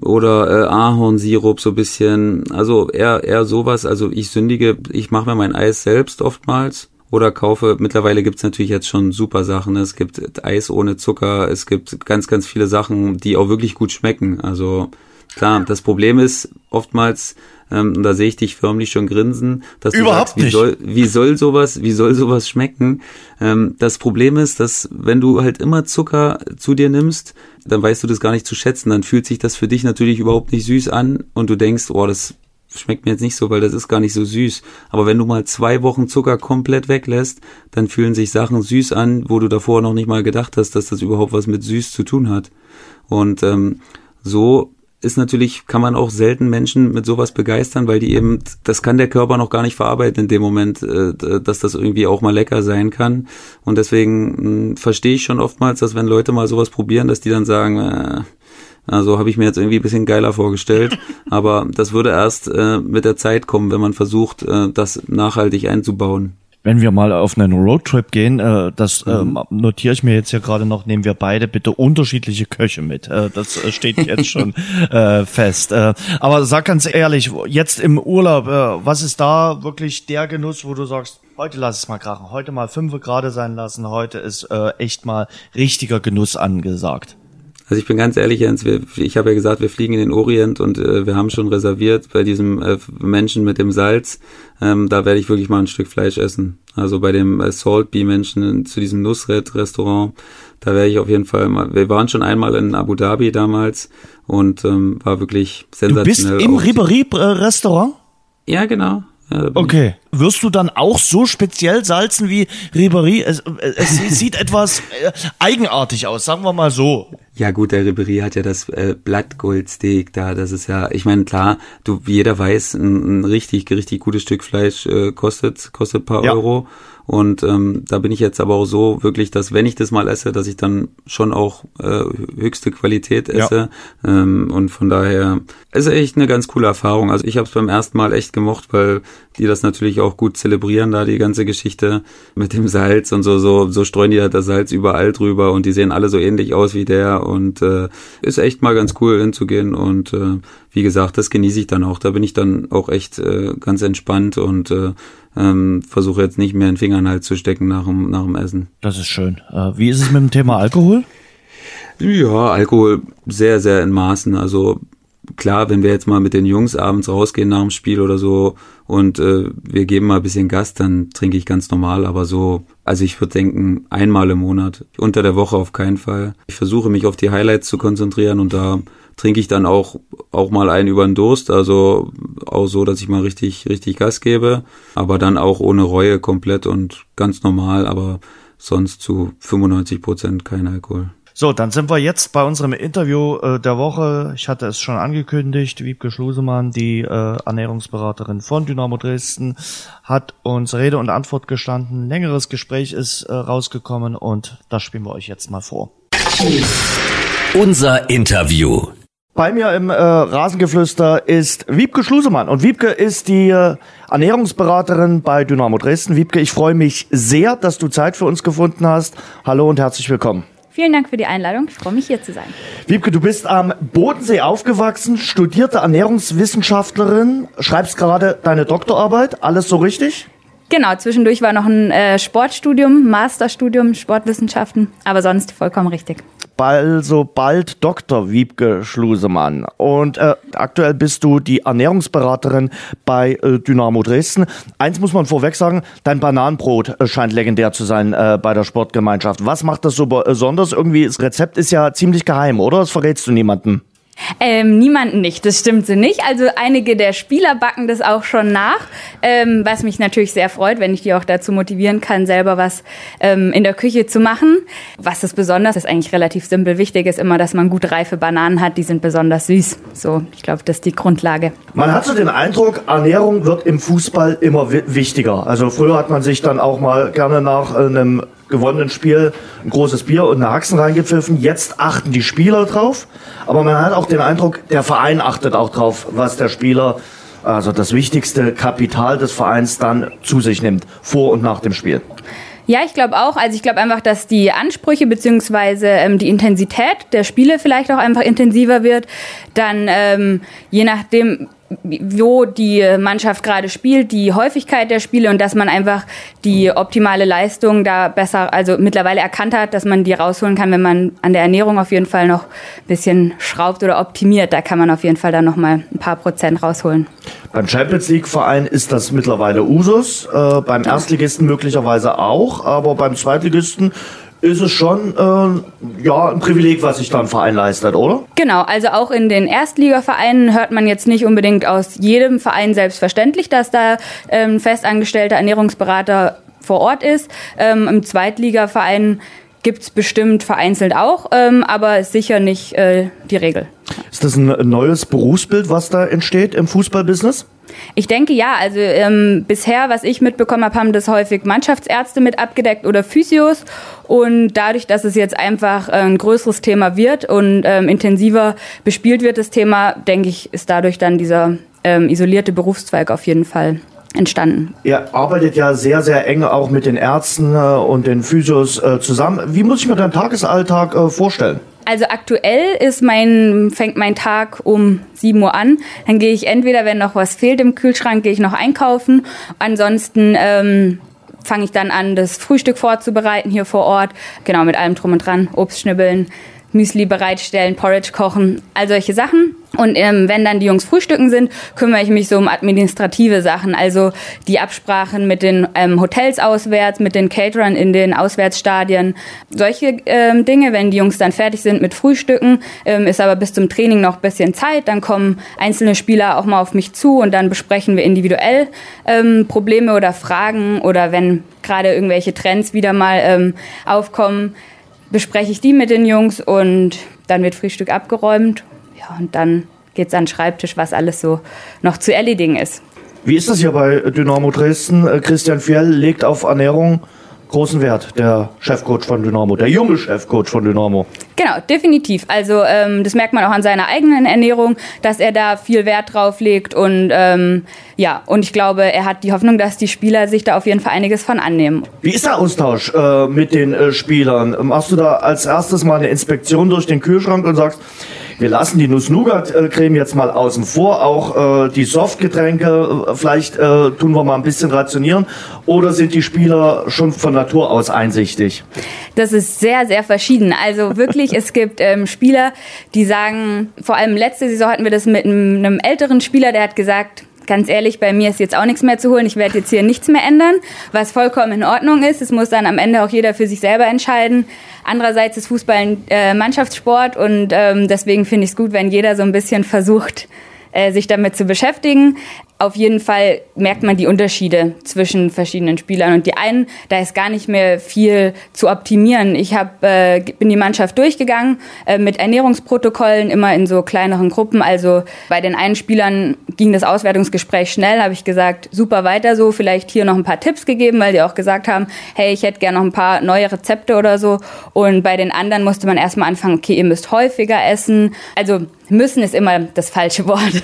oder äh, Ahornsirup so bisschen, also eher eher sowas. Also ich sündige, ich mache mir mein Eis selbst oftmals oder kaufe. Mittlerweile gibt's natürlich jetzt schon super Sachen. Es gibt Eis ohne Zucker, es gibt ganz ganz viele Sachen, die auch wirklich gut schmecken. Also klar, das Problem ist oftmals ähm, und da sehe ich dich förmlich schon grinsen, dass Überhaupt du sagst, wie soll, wie soll sowas, wie soll sowas schmecken? Ähm, das Problem ist, dass wenn du halt immer Zucker zu dir nimmst, dann weißt du das gar nicht zu schätzen. Dann fühlt sich das für dich natürlich überhaupt nicht süß an und du denkst, oh, das schmeckt mir jetzt nicht so, weil das ist gar nicht so süß. Aber wenn du mal zwei Wochen Zucker komplett weglässt, dann fühlen sich Sachen süß an, wo du davor noch nicht mal gedacht hast, dass das überhaupt was mit süß zu tun hat. Und ähm, so ist natürlich, kann man auch selten Menschen mit sowas begeistern, weil die eben, das kann der Körper noch gar nicht verarbeiten in dem Moment, äh, dass das irgendwie auch mal lecker sein kann. Und deswegen hm, verstehe ich schon oftmals, dass wenn Leute mal sowas probieren, dass die dann sagen, äh, also habe ich mir jetzt irgendwie ein bisschen geiler vorgestellt. <laughs> Aber das würde erst äh, mit der Zeit kommen, wenn man versucht, äh, das nachhaltig einzubauen wenn wir mal auf einen Roadtrip gehen, äh, das äh, mhm. notiere ich mir jetzt ja gerade noch, nehmen wir beide bitte unterschiedliche Köche mit. Äh, das äh, steht jetzt schon <laughs> äh, fest. Äh, aber sag ganz ehrlich, jetzt im Urlaub, äh, was ist da wirklich der Genuss, wo du sagst, heute lass es mal krachen, heute mal fünf Grad sein lassen, heute ist äh, echt mal richtiger Genuss angesagt. Also ich bin ganz ehrlich, Jens, wir, ich habe ja gesagt, wir fliegen in den Orient und äh, wir haben schon reserviert bei diesem äh, Menschen mit dem Salz. Ähm, da werde ich wirklich mal ein Stück Fleisch essen. Also bei dem äh, Salt Bee Menschen zu diesem Nusret Restaurant, da werde ich auf jeden Fall mal. Wir waren schon einmal in Abu Dhabi damals und ähm, war wirklich sensationell. Du bist im Ribery-Restaurant? Ja, genau. Ja, okay. Wirst du dann auch so speziell salzen wie Ribery? Es, es <laughs> sieht etwas äh, eigenartig aus, sagen wir mal so. Ja gut, der Ribery hat ja das äh, Blattgoldsteak da. Das ist ja, ich meine klar, du jeder weiß, ein, ein richtig richtig gutes Stück Fleisch äh, kostet kostet paar ja. Euro. Und ähm, da bin ich jetzt aber auch so wirklich, dass wenn ich das mal esse, dass ich dann schon auch äh, höchste Qualität esse. Ja. Ähm, und von daher ist echt eine ganz coole Erfahrung. Also ich habe es beim ersten Mal echt gemocht, weil die das natürlich auch gut zelebrieren, da die ganze Geschichte mit dem Salz und so, so, so streuen die halt das Salz überall drüber und die sehen alle so ähnlich aus wie der und äh, ist echt mal ganz cool hinzugehen und äh, wie gesagt, das genieße ich dann auch. Da bin ich dann auch echt äh, ganz entspannt und äh, ähm, versuche jetzt nicht mehr den Finger in den Hals zu stecken nach dem, nach dem Essen. Das ist schön. Äh, wie ist es mit dem Thema Alkohol? Ja, Alkohol sehr, sehr in Maßen. Also klar, wenn wir jetzt mal mit den Jungs abends rausgehen nach dem Spiel oder so und äh, wir geben mal ein bisschen Gas, dann trinke ich ganz normal, aber so, also ich würde denken, einmal im Monat, unter der Woche auf keinen Fall. Ich versuche mich auf die Highlights zu konzentrieren und da trinke ich dann auch, auch mal einen über den Durst, also auch so, dass ich mal richtig, richtig Gas gebe, aber dann auch ohne Reue komplett und ganz normal, aber sonst zu 95 Prozent kein Alkohol. So, dann sind wir jetzt bei unserem Interview äh, der Woche. Ich hatte es schon angekündigt. Wiebke Schlusemann, die äh, Ernährungsberaterin von Dynamo Dresden, hat uns Rede und Antwort gestanden. Längeres Gespräch ist äh, rausgekommen und das spielen wir euch jetzt mal vor. Unser Interview. Bei mir im äh, Rasengeflüster ist Wiebke Schlusemann. Und Wiebke ist die äh, Ernährungsberaterin bei Dynamo Dresden. Wiebke, ich freue mich sehr, dass du Zeit für uns gefunden hast. Hallo und herzlich willkommen. Vielen Dank für die Einladung. Ich freue mich, hier zu sein. Wiebke, du bist am Bodensee aufgewachsen, studierte Ernährungswissenschaftlerin, schreibst gerade deine Doktorarbeit. Alles so richtig? Genau, zwischendurch war noch ein äh, Sportstudium, Masterstudium, Sportwissenschaften, aber sonst vollkommen richtig also bald Dr. Wiebke Schlusemann. Und äh, aktuell bist du die Ernährungsberaterin bei äh, Dynamo Dresden. Eins muss man vorweg sagen, dein Bananenbrot äh, scheint legendär zu sein äh, bei der Sportgemeinschaft. Was macht das so besonders? Irgendwie, das Rezept ist ja ziemlich geheim, oder? Das verrätst du niemandem. Ähm, niemanden nicht, das stimmt so nicht. Also einige der Spieler backen das auch schon nach, ähm, was mich natürlich sehr freut, wenn ich die auch dazu motivieren kann, selber was ähm, in der Küche zu machen. Was ist besonders, ist eigentlich relativ simpel. Wichtig ist immer, dass man gut reife Bananen hat, die sind besonders süß. So, ich glaube, das ist die Grundlage. Man hat so den Eindruck, Ernährung wird im Fußball immer wichtiger. Also früher hat man sich dann auch mal gerne nach einem gewonnenen Spiel ein großes Bier und eine Haxen reingepfiffen. Jetzt achten die Spieler drauf. Aber man hat auch den Eindruck, der Verein achtet auch drauf, was der Spieler, also das wichtigste Kapital des Vereins dann zu sich nimmt, vor und nach dem Spiel. Ja, ich glaube auch. Also ich glaube einfach, dass die Ansprüche beziehungsweise ähm, die Intensität der Spiele vielleicht auch einfach intensiver wird. Dann ähm, je nachdem, wo die Mannschaft gerade spielt, die Häufigkeit der Spiele und dass man einfach die optimale Leistung da besser, also mittlerweile erkannt hat, dass man die rausholen kann, wenn man an der Ernährung auf jeden Fall noch ein bisschen schraubt oder optimiert. Da kann man auf jeden Fall dann noch mal ein paar Prozent rausholen. Beim Champions League Verein ist das mittlerweile Usus, äh, beim Erstligisten möglicherweise auch, aber beim Zweitligisten ist es schon äh, ja ein Privileg, was sich da ein Verein leistet, oder? Genau, also auch in den Erstligavereinen hört man jetzt nicht unbedingt aus jedem Verein selbstverständlich, dass da ähm, festangestellter Ernährungsberater vor Ort ist. Ähm, Im Zweitligaverein gibt's bestimmt vereinzelt auch, ähm, aber sicher nicht äh, die Regel. Ist das ein neues Berufsbild, was da entsteht im Fußballbusiness? Ich denke ja. Also ähm, bisher, was ich mitbekommen habe, haben das häufig Mannschaftsärzte mit abgedeckt oder Physios. Und dadurch, dass es jetzt einfach äh, ein größeres Thema wird und ähm, intensiver bespielt wird, das Thema, denke ich, ist dadurch dann dieser ähm, isolierte Berufszweig auf jeden Fall entstanden. Ihr arbeitet ja sehr, sehr eng auch mit den Ärzten äh, und den Physios äh, zusammen. Wie muss ich mir deinen Tagesalltag vorstellen? Also aktuell ist mein, fängt mein Tag um 7 Uhr an. Dann gehe ich entweder, wenn noch was fehlt im Kühlschrank, gehe ich noch einkaufen. Ansonsten ähm, fange ich dann an, das Frühstück vorzubereiten hier vor Ort. Genau, mit allem drum und dran. Obst schnibbeln, Müsli bereitstellen, Porridge kochen, all solche Sachen. Und ähm, wenn dann die Jungs frühstücken sind, kümmere ich mich so um administrative Sachen, also die Absprachen mit den ähm, Hotels auswärts, mit den Caterern in den Auswärtsstadien, solche ähm, Dinge. Wenn die Jungs dann fertig sind mit Frühstücken, ähm, ist aber bis zum Training noch bisschen Zeit, dann kommen einzelne Spieler auch mal auf mich zu und dann besprechen wir individuell ähm, Probleme oder Fragen oder wenn gerade irgendwelche Trends wieder mal ähm, aufkommen, bespreche ich die mit den Jungs und dann wird Frühstück abgeräumt. Ja, und dann geht es an den Schreibtisch, was alles so noch zu erledigen ist. Wie ist das hier bei Dynamo Dresden? Äh, Christian Fjell legt auf Ernährung großen Wert, der Chefcoach von Dynamo, der junge Chefcoach von Dynamo. Genau, definitiv. Also ähm, das merkt man auch an seiner eigenen Ernährung, dass er da viel Wert drauf legt und ähm, ja, und ich glaube, er hat die Hoffnung, dass die Spieler sich da auf jeden Fall einiges von annehmen. Wie ist der Austausch äh, mit den äh, Spielern? Machst du da als erstes mal eine Inspektion durch den Kühlschrank und sagst, wir lassen die Nuss-Nougat-Creme jetzt mal außen vor, auch äh, die Softgetränke, äh, vielleicht äh, tun wir mal ein bisschen rationieren. Oder sind die Spieler schon von Natur aus einsichtig? Das ist sehr, sehr verschieden. Also wirklich, es gibt ähm, Spieler, die sagen, vor allem letzte Saison hatten wir das mit einem, einem älteren Spieler, der hat gesagt, ganz ehrlich, bei mir ist jetzt auch nichts mehr zu holen. Ich werde jetzt hier nichts mehr ändern, was vollkommen in Ordnung ist. Es muss dann am Ende auch jeder für sich selber entscheiden. Andererseits ist Fußball ein äh, Mannschaftssport und ähm, deswegen finde ich es gut, wenn jeder so ein bisschen versucht, äh, sich damit zu beschäftigen auf jeden Fall merkt man die Unterschiede zwischen verschiedenen Spielern. Und die einen, da ist gar nicht mehr viel zu optimieren. Ich hab, äh, bin die Mannschaft durchgegangen äh, mit Ernährungsprotokollen, immer in so kleineren Gruppen. Also bei den einen Spielern ging das Auswertungsgespräch schnell, habe ich gesagt, super weiter so, vielleicht hier noch ein paar Tipps gegeben, weil die auch gesagt haben, hey, ich hätte gerne noch ein paar neue Rezepte oder so. Und bei den anderen musste man erstmal anfangen, okay, ihr müsst häufiger essen. Also müssen ist immer das falsche <laughs> Wort.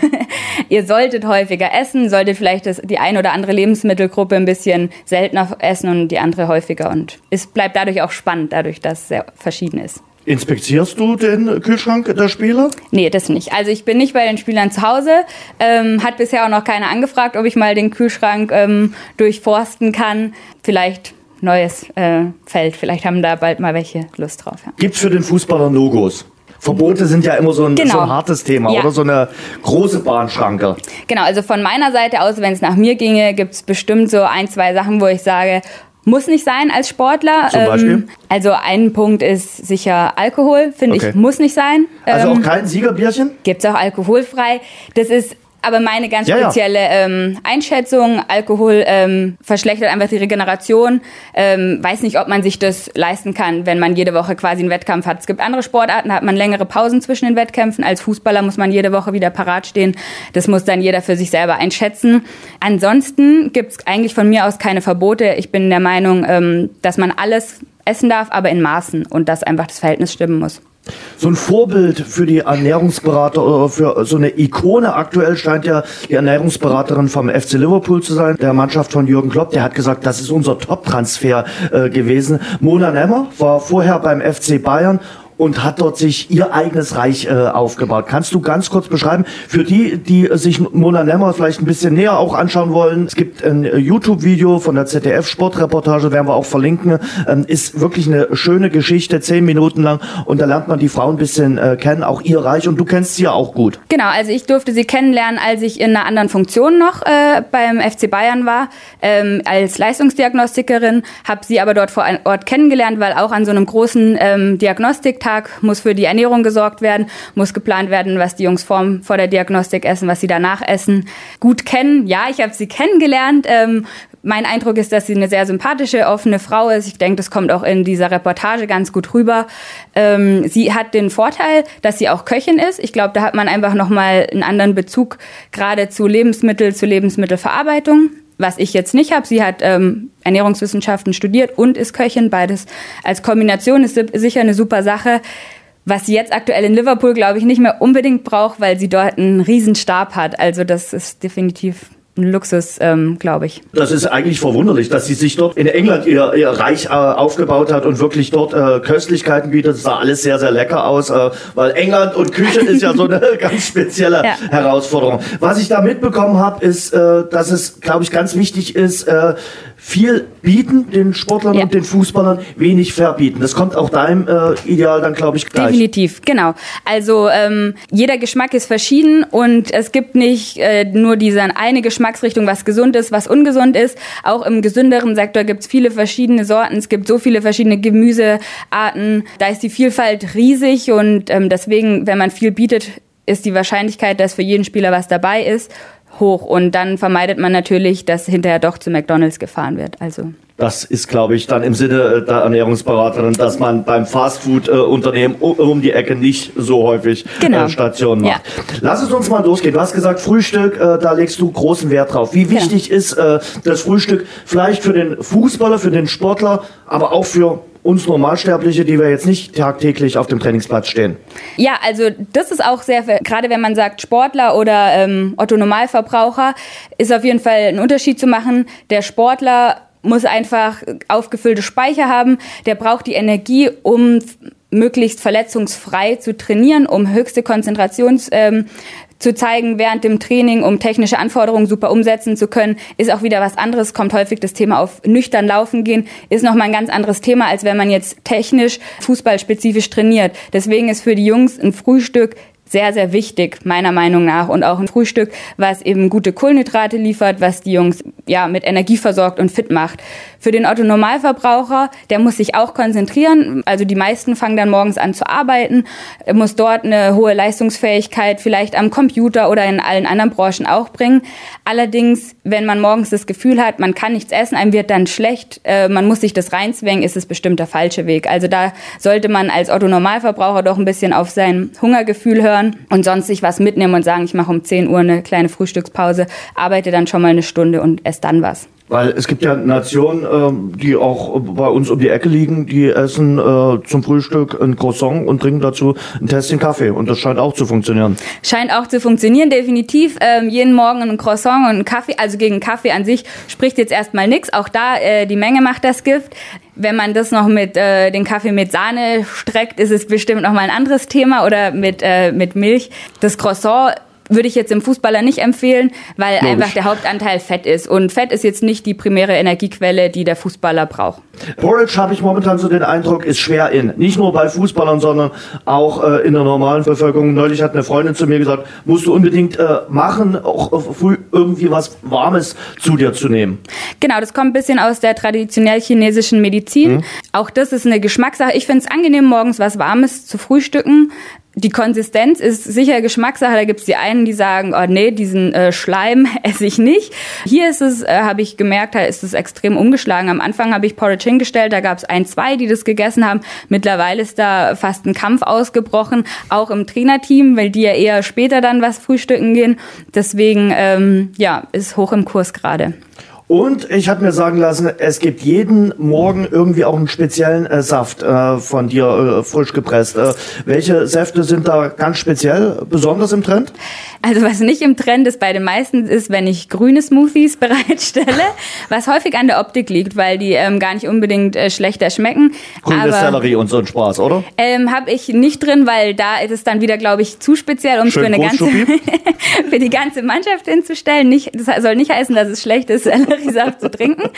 ihr solltet häufiger essen essen, solltet vielleicht das, die ein oder andere Lebensmittelgruppe ein bisschen seltener essen und die andere häufiger. Und es bleibt dadurch auch spannend, dadurch, dass es sehr verschieden ist. Inspizierst du den Kühlschrank der Spieler? Nee, das nicht. Also ich bin nicht bei den Spielern zu Hause. Ähm, hat bisher auch noch keiner angefragt, ob ich mal den Kühlschrank ähm, durchforsten kann. Vielleicht neues äh, Feld. Vielleicht haben da bald mal welche Lust drauf. Ja. Gibt's für den Fußballer Logos? Verbote sind ja immer so ein, genau. so ein hartes Thema ja. oder so eine große Bahnschranke. Genau, also von meiner Seite aus, wenn es nach mir ginge, gibt es bestimmt so ein, zwei Sachen, wo ich sage, muss nicht sein als Sportler. Zum Beispiel? Ähm, also ein Punkt ist sicher Alkohol, finde okay. ich, muss nicht sein. Also ähm, auch kein Siegerbierchen? Gibt es auch alkoholfrei. Das ist aber meine ganz spezielle ja. Ähm, Einschätzung, Alkohol ähm, verschlechtert einfach die Regeneration. Ähm, weiß nicht, ob man sich das leisten kann, wenn man jede Woche quasi einen Wettkampf hat. Es gibt andere Sportarten, da hat man längere Pausen zwischen den Wettkämpfen. Als Fußballer muss man jede Woche wieder parat stehen. Das muss dann jeder für sich selber einschätzen. Ansonsten gibt es eigentlich von mir aus keine Verbote. Ich bin der Meinung, ähm, dass man alles essen darf, aber in Maßen und dass einfach das Verhältnis stimmen muss so ein Vorbild für die Ernährungsberater oder für so eine Ikone. Aktuell scheint ja die Ernährungsberaterin vom FC Liverpool zu sein, der Mannschaft von Jürgen Klopp. Der hat gesagt, das ist unser Top-Transfer äh, gewesen. Mona Nemmer war vorher beim FC Bayern und hat dort sich ihr eigenes Reich äh, aufgebaut. Kannst du ganz kurz beschreiben, für die, die sich Mona Nemmer vielleicht ein bisschen näher auch anschauen wollen, es gibt ein äh, YouTube-Video von der ZDF-Sportreportage, werden wir auch verlinken, ähm, ist wirklich eine schöne Geschichte, zehn Minuten lang und da lernt man die Frau ein bisschen äh, kennen, auch ihr Reich und du kennst sie ja auch gut. Genau, also ich durfte sie kennenlernen, als ich in einer anderen Funktion noch äh, beim FC Bayern war, ähm, als Leistungsdiagnostikerin, habe sie aber dort vor Ort kennengelernt, weil auch an so einem großen ähm, Diagnostik Tag muss für die Ernährung gesorgt werden, muss geplant werden, was die Jungs vor, vor der Diagnostik essen, was sie danach essen. Gut kennen, ja, ich habe sie kennengelernt. Ähm, mein Eindruck ist, dass sie eine sehr sympathische, offene Frau ist. Ich denke, das kommt auch in dieser Reportage ganz gut rüber. Ähm, sie hat den Vorteil, dass sie auch Köchin ist. Ich glaube, da hat man einfach nochmal einen anderen Bezug gerade zu Lebensmittel, zu Lebensmittelverarbeitung was ich jetzt nicht habe. Sie hat ähm, Ernährungswissenschaften studiert und ist Köchin. Beides als Kombination ist sicher eine super Sache. Was sie jetzt aktuell in Liverpool, glaube ich, nicht mehr unbedingt braucht, weil sie dort einen Riesenstab hat. Also das ist definitiv ein Luxus, ähm, glaube ich. Das ist eigentlich verwunderlich, dass sie sich dort in England ihr, ihr Reich äh, aufgebaut hat und wirklich dort äh, Köstlichkeiten bietet. Das sah alles sehr, sehr lecker aus, äh, weil England und Küche ist ja so eine <laughs> ganz spezielle ja. Herausforderung. Was ich da mitbekommen habe, ist, äh, dass es, glaube ich, ganz wichtig ist, äh, viel bieten den Sportlern ja. und den Fußballern, wenig verbieten. Das kommt auch deinem äh, Ideal dann, glaube ich, gleich. Definitiv, genau. Also ähm, jeder Geschmack ist verschieden und es gibt nicht äh, nur diese eine Geschmacksrichtung, was gesund ist, was ungesund ist. Auch im gesünderen Sektor gibt es viele verschiedene Sorten. Es gibt so viele verschiedene Gemüsearten. Da ist die Vielfalt riesig und ähm, deswegen, wenn man viel bietet, ist die Wahrscheinlichkeit, dass für jeden Spieler was dabei ist hoch. Und dann vermeidet man natürlich, dass hinterher doch zu McDonalds gefahren wird. Also. Das ist, glaube ich, dann im Sinne der Ernährungsberaterin, dass man beim Fastfood-Unternehmen um die Ecke nicht so häufig genau. Stationen macht. Ja. Lass es uns mal losgehen. Du hast gesagt, Frühstück, da legst du großen Wert drauf. Wie wichtig genau. ist das Frühstück vielleicht für den Fußballer, für den Sportler, aber auch für uns Normalsterbliche, die wir jetzt nicht tagtäglich auf dem Trainingsplatz stehen. Ja, also das ist auch sehr, gerade wenn man sagt Sportler oder ähm, Otto Normalverbraucher, ist auf jeden Fall ein Unterschied zu machen. Der Sportler muss einfach aufgefüllte Speicher haben, der braucht die Energie, um möglichst verletzungsfrei zu trainieren, um höchste Konzentrations ähm, zu zeigen während dem Training, um technische Anforderungen super umsetzen zu können, ist auch wieder was anderes. Kommt häufig das Thema auf nüchtern laufen gehen, ist nochmal ein ganz anderes Thema, als wenn man jetzt technisch, fußballspezifisch trainiert. Deswegen ist für die Jungs ein Frühstück sehr, sehr wichtig, meiner Meinung nach. Und auch ein Frühstück, was eben gute Kohlenhydrate liefert, was die Jungs ja mit Energie versorgt und fit macht. Für den Otto Normalverbraucher, der muss sich auch konzentrieren. Also die meisten fangen dann morgens an zu arbeiten, muss dort eine hohe Leistungsfähigkeit vielleicht am Computer oder in allen anderen Branchen auch bringen. Allerdings, wenn man morgens das Gefühl hat, man kann nichts essen, einem wird dann schlecht, äh, man muss sich das reinzwängen, ist es bestimmt der falsche Weg. Also da sollte man als Otto Normalverbraucher doch ein bisschen auf sein Hungergefühl hören und sonst sich was mitnehmen und sagen, ich mache um 10 Uhr eine kleine Frühstückspause, arbeite dann schon mal eine Stunde und esse dann was. Weil es gibt ja Nationen, äh, die auch bei uns um die Ecke liegen, die essen äh, zum Frühstück ein Croissant und trinken dazu ein Tässchen Kaffee. Und das scheint auch zu funktionieren. Scheint auch zu funktionieren, definitiv. Ähm, jeden Morgen ein Croissant und ein Kaffee. Also gegen Kaffee an sich spricht jetzt erstmal nichts. Auch da, äh, die Menge macht das Gift. Wenn man das noch mit äh, den Kaffee mit Sahne streckt, ist es bestimmt noch mal ein anderes Thema oder mit äh, mit Milch. Das Croissant würde ich jetzt dem Fußballer nicht empfehlen, weil Logisch. einfach der Hauptanteil Fett ist. Und Fett ist jetzt nicht die primäre Energiequelle, die der Fußballer braucht. Porridge habe ich momentan so den Eindruck, ist schwer in. Nicht nur bei Fußballern, sondern auch äh, in der normalen Bevölkerung. Neulich hat eine Freundin zu mir gesagt, musst du unbedingt äh, machen, auch äh, früh irgendwie was Warmes zu dir zu nehmen. Genau, das kommt ein bisschen aus der traditionell chinesischen Medizin. Mhm. Auch das ist eine Geschmackssache. Ich finde es angenehm, morgens was Warmes zu frühstücken die Konsistenz ist sicher Geschmackssache. Da gibt's die einen, die sagen, oh nee, diesen äh, Schleim <laughs> esse ich nicht. Hier ist es, äh, habe ich gemerkt, da ist es extrem umgeschlagen. Am Anfang habe ich Porridge hingestellt, da gab's ein, zwei, die das gegessen haben. Mittlerweile ist da fast ein Kampf ausgebrochen, auch im Trainerteam, weil die ja eher später dann was frühstücken gehen. Deswegen, ähm, ja, ist hoch im Kurs gerade. Und ich habe mir sagen lassen, es gibt jeden Morgen irgendwie auch einen speziellen äh, Saft äh, von dir äh, frisch gepresst. Äh, welche Säfte sind da ganz speziell, besonders im Trend? Also was nicht im Trend ist bei den meisten ist, wenn ich grüne Smoothies <laughs> bereitstelle, was häufig an der Optik liegt, weil die ähm, gar nicht unbedingt äh, schlechter schmecken. Grüne Sellerie und so ein Spaß, oder? Ähm, habe ich nicht drin, weil da ist es dann wieder, glaube ich, zu speziell, um es für eine ganze <laughs> für die ganze Mannschaft hinzustellen. Nicht, das soll nicht heißen, dass es schlecht ist, <laughs> <laughs> Selleriesaft zu trinken.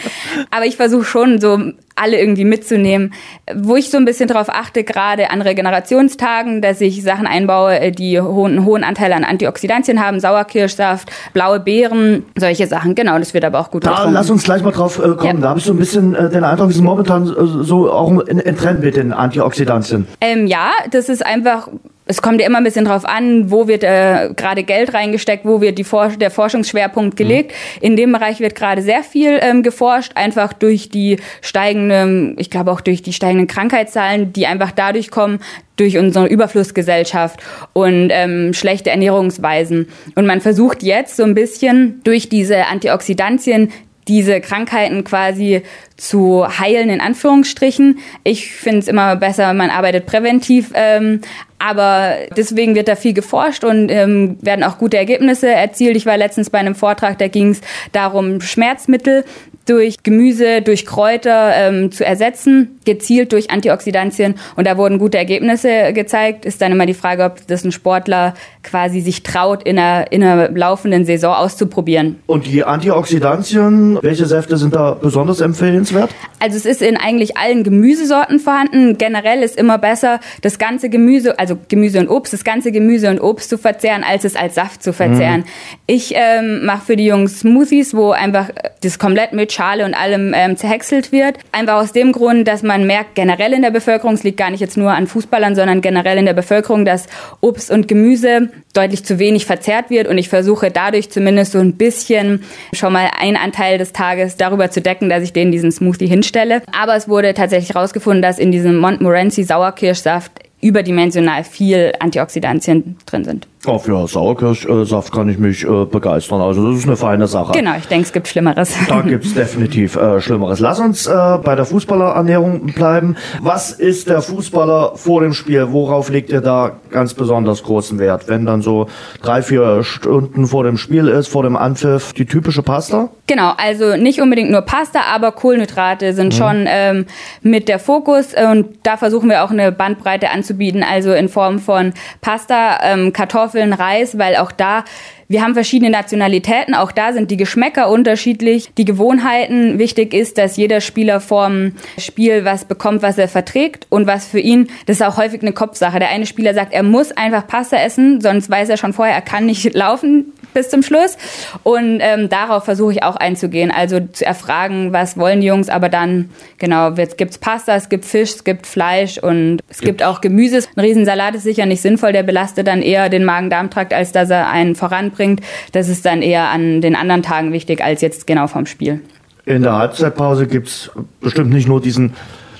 Aber ich versuche schon so alle irgendwie mitzunehmen. Wo ich so ein bisschen drauf achte, gerade an Regenerationstagen, dass ich Sachen einbaue, äh, die hohen, einen hohen Anteil an Antioxidantien haben, Sauerkirschsaft, blaue Beeren, solche Sachen. Genau, das wird aber auch gut Da getrunken. lass uns gleich mal drauf äh, kommen. Ja. Da habe ich so ein bisschen äh, den Eindruck, wir sind momentan so auch ein Trend mit den Antioxidantien. Ähm, ja, das ist einfach es kommt ja immer ein bisschen drauf an, wo wird äh, gerade Geld reingesteckt, wo wird die For der Forschungsschwerpunkt gelegt. Mhm. In dem Bereich wird gerade sehr viel ähm, geforscht, einfach durch die steigenden, ich glaube auch durch die steigenden Krankheitszahlen, die einfach dadurch kommen, durch unsere Überflussgesellschaft und ähm, schlechte Ernährungsweisen. Und man versucht jetzt so ein bisschen durch diese Antioxidantien diese Krankheiten quasi zu heilen, in Anführungsstrichen. Ich finde es immer besser, man arbeitet präventiv. Ähm, aber deswegen wird da viel geforscht und ähm, werden auch gute Ergebnisse erzielt. Ich war letztens bei einem Vortrag, da ging es darum, Schmerzmittel durch Gemüse, durch Kräuter ähm, zu ersetzen, gezielt durch Antioxidantien. Und da wurden gute Ergebnisse gezeigt. Ist dann immer die Frage, ob das ein Sportler quasi sich traut, in einer, in einer laufenden Saison auszuprobieren. Und die Antioxidantien, welche Säfte sind da besonders empfehlenswert? Also es ist in eigentlich allen Gemüsesorten vorhanden. Generell ist immer besser, das ganze Gemüse, also Gemüse und Obst, das ganze Gemüse und Obst zu verzehren, als es als Saft zu verzehren. Mhm. Ich ähm, mache für die Jungs Smoothies, wo einfach das komplett mit Schale und allem ähm, zerhäckselt wird. Einfach aus dem Grund, dass man merkt, generell in der Bevölkerung, es liegt gar nicht jetzt nur an Fußballern, sondern generell in der Bevölkerung, dass Obst und Gemüse deutlich zu wenig verzehrt wird und ich versuche dadurch zumindest so ein bisschen schon mal einen Anteil des Tages darüber zu decken, dass ich denen diesen Smoothie hinstelle. Aber es wurde tatsächlich herausgefunden, dass in diesem Montmorency Sauerkirschsaft überdimensional viel Antioxidantien drin sind. Auch für Sauerkirschsaft kann ich mich äh, begeistern. Also das ist eine feine Sache. Genau, ich denke, es gibt Schlimmeres. Da gibt es <laughs> definitiv äh, Schlimmeres. Lass uns äh, bei der Fußballerernährung bleiben. Was ist der Fußballer vor dem Spiel? Worauf legt ihr da ganz besonders großen Wert? Wenn dann so drei, vier Stunden vor dem Spiel ist, vor dem Anpfiff, die typische Pasta? Genau, also nicht unbedingt nur Pasta, aber Kohlenhydrate sind mhm. schon ähm, mit der Fokus. Und da versuchen wir auch eine Bandbreite anzubieten, also in Form von Pasta, ähm, Kartoffeln, Reis, weil auch da wir haben verschiedene Nationalitäten, auch da sind die Geschmäcker unterschiedlich, die Gewohnheiten. Wichtig ist, dass jeder Spieler vorm Spiel was bekommt, was er verträgt und was für ihn, das ist auch häufig eine Kopfsache. Der eine Spieler sagt, er muss einfach Pasta essen, sonst weiß er schon vorher, er kann nicht laufen bis zum Schluss. Und ähm, darauf versuche ich auch einzugehen, also zu erfragen, was wollen die Jungs, aber dann, genau, jetzt gibt's Pasta, es gibt Fisch, es gibt Fleisch und es gibt, gibt auch Gemüse. Ein Riesensalat ist sicher nicht sinnvoll, der belastet dann eher den Magen-Darm-Trakt, als dass er einen voranbringt bringt. Das ist dann eher an den anderen Tagen wichtig als jetzt genau vom Spiel. In der Halbzeitpause gibt es bestimmt nicht nur diesen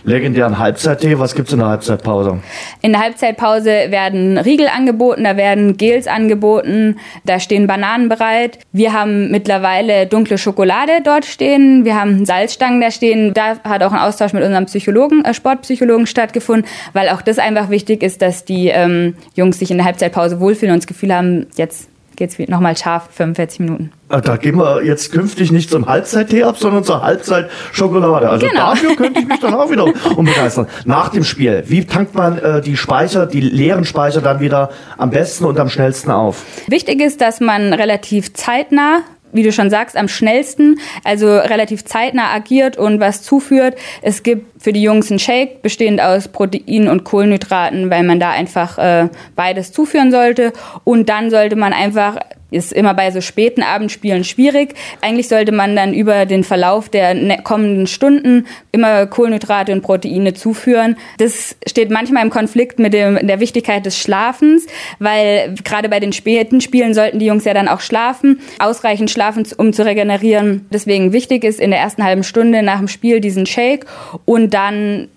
legendären Halbzeittee. Was gibt es in der Halbzeitpause? In der Halbzeitpause werden Riegel angeboten, da werden Gels angeboten, da stehen Bananen bereit. Wir haben mittlerweile dunkle Schokolade dort stehen, wir haben Salzstangen da stehen. Da hat auch ein Austausch mit unserem Psychologen, äh, Sportpsychologen stattgefunden, weil auch das einfach wichtig ist, dass die ähm, Jungs sich in der Halbzeitpause wohlfühlen und das Gefühl haben, jetzt geht es nochmal scharf, 45 Minuten. Ah, da gehen wir jetzt künftig nicht zum Halbzeittee ab, sondern zur Halbzeit-Schokolade. Also genau. dafür könnte ich mich dann auch wieder <laughs> umbegeistern. Nach dem Spiel, wie tankt man äh, die Speicher, die leeren Speicher dann wieder am besten und am schnellsten auf? Wichtig ist, dass man relativ zeitnah wie du schon sagst, am schnellsten, also relativ zeitnah agiert und was zuführt. Es gibt für die Jungs einen Shake, bestehend aus Proteinen und Kohlenhydraten, weil man da einfach äh, beides zuführen sollte. Und dann sollte man einfach ist immer bei so späten Abendspielen schwierig. Eigentlich sollte man dann über den Verlauf der ne-, kommenden Stunden immer Kohlenhydrate und Proteine zuführen. Das steht manchmal im Konflikt mit dem, der Wichtigkeit des Schlafens, weil gerade bei den späten Spielen sollten die Jungs ja dann auch schlafen, ausreichend schlafen, um zu regenerieren. Deswegen wichtig ist in der ersten halben Stunde nach dem Spiel diesen Shake und dann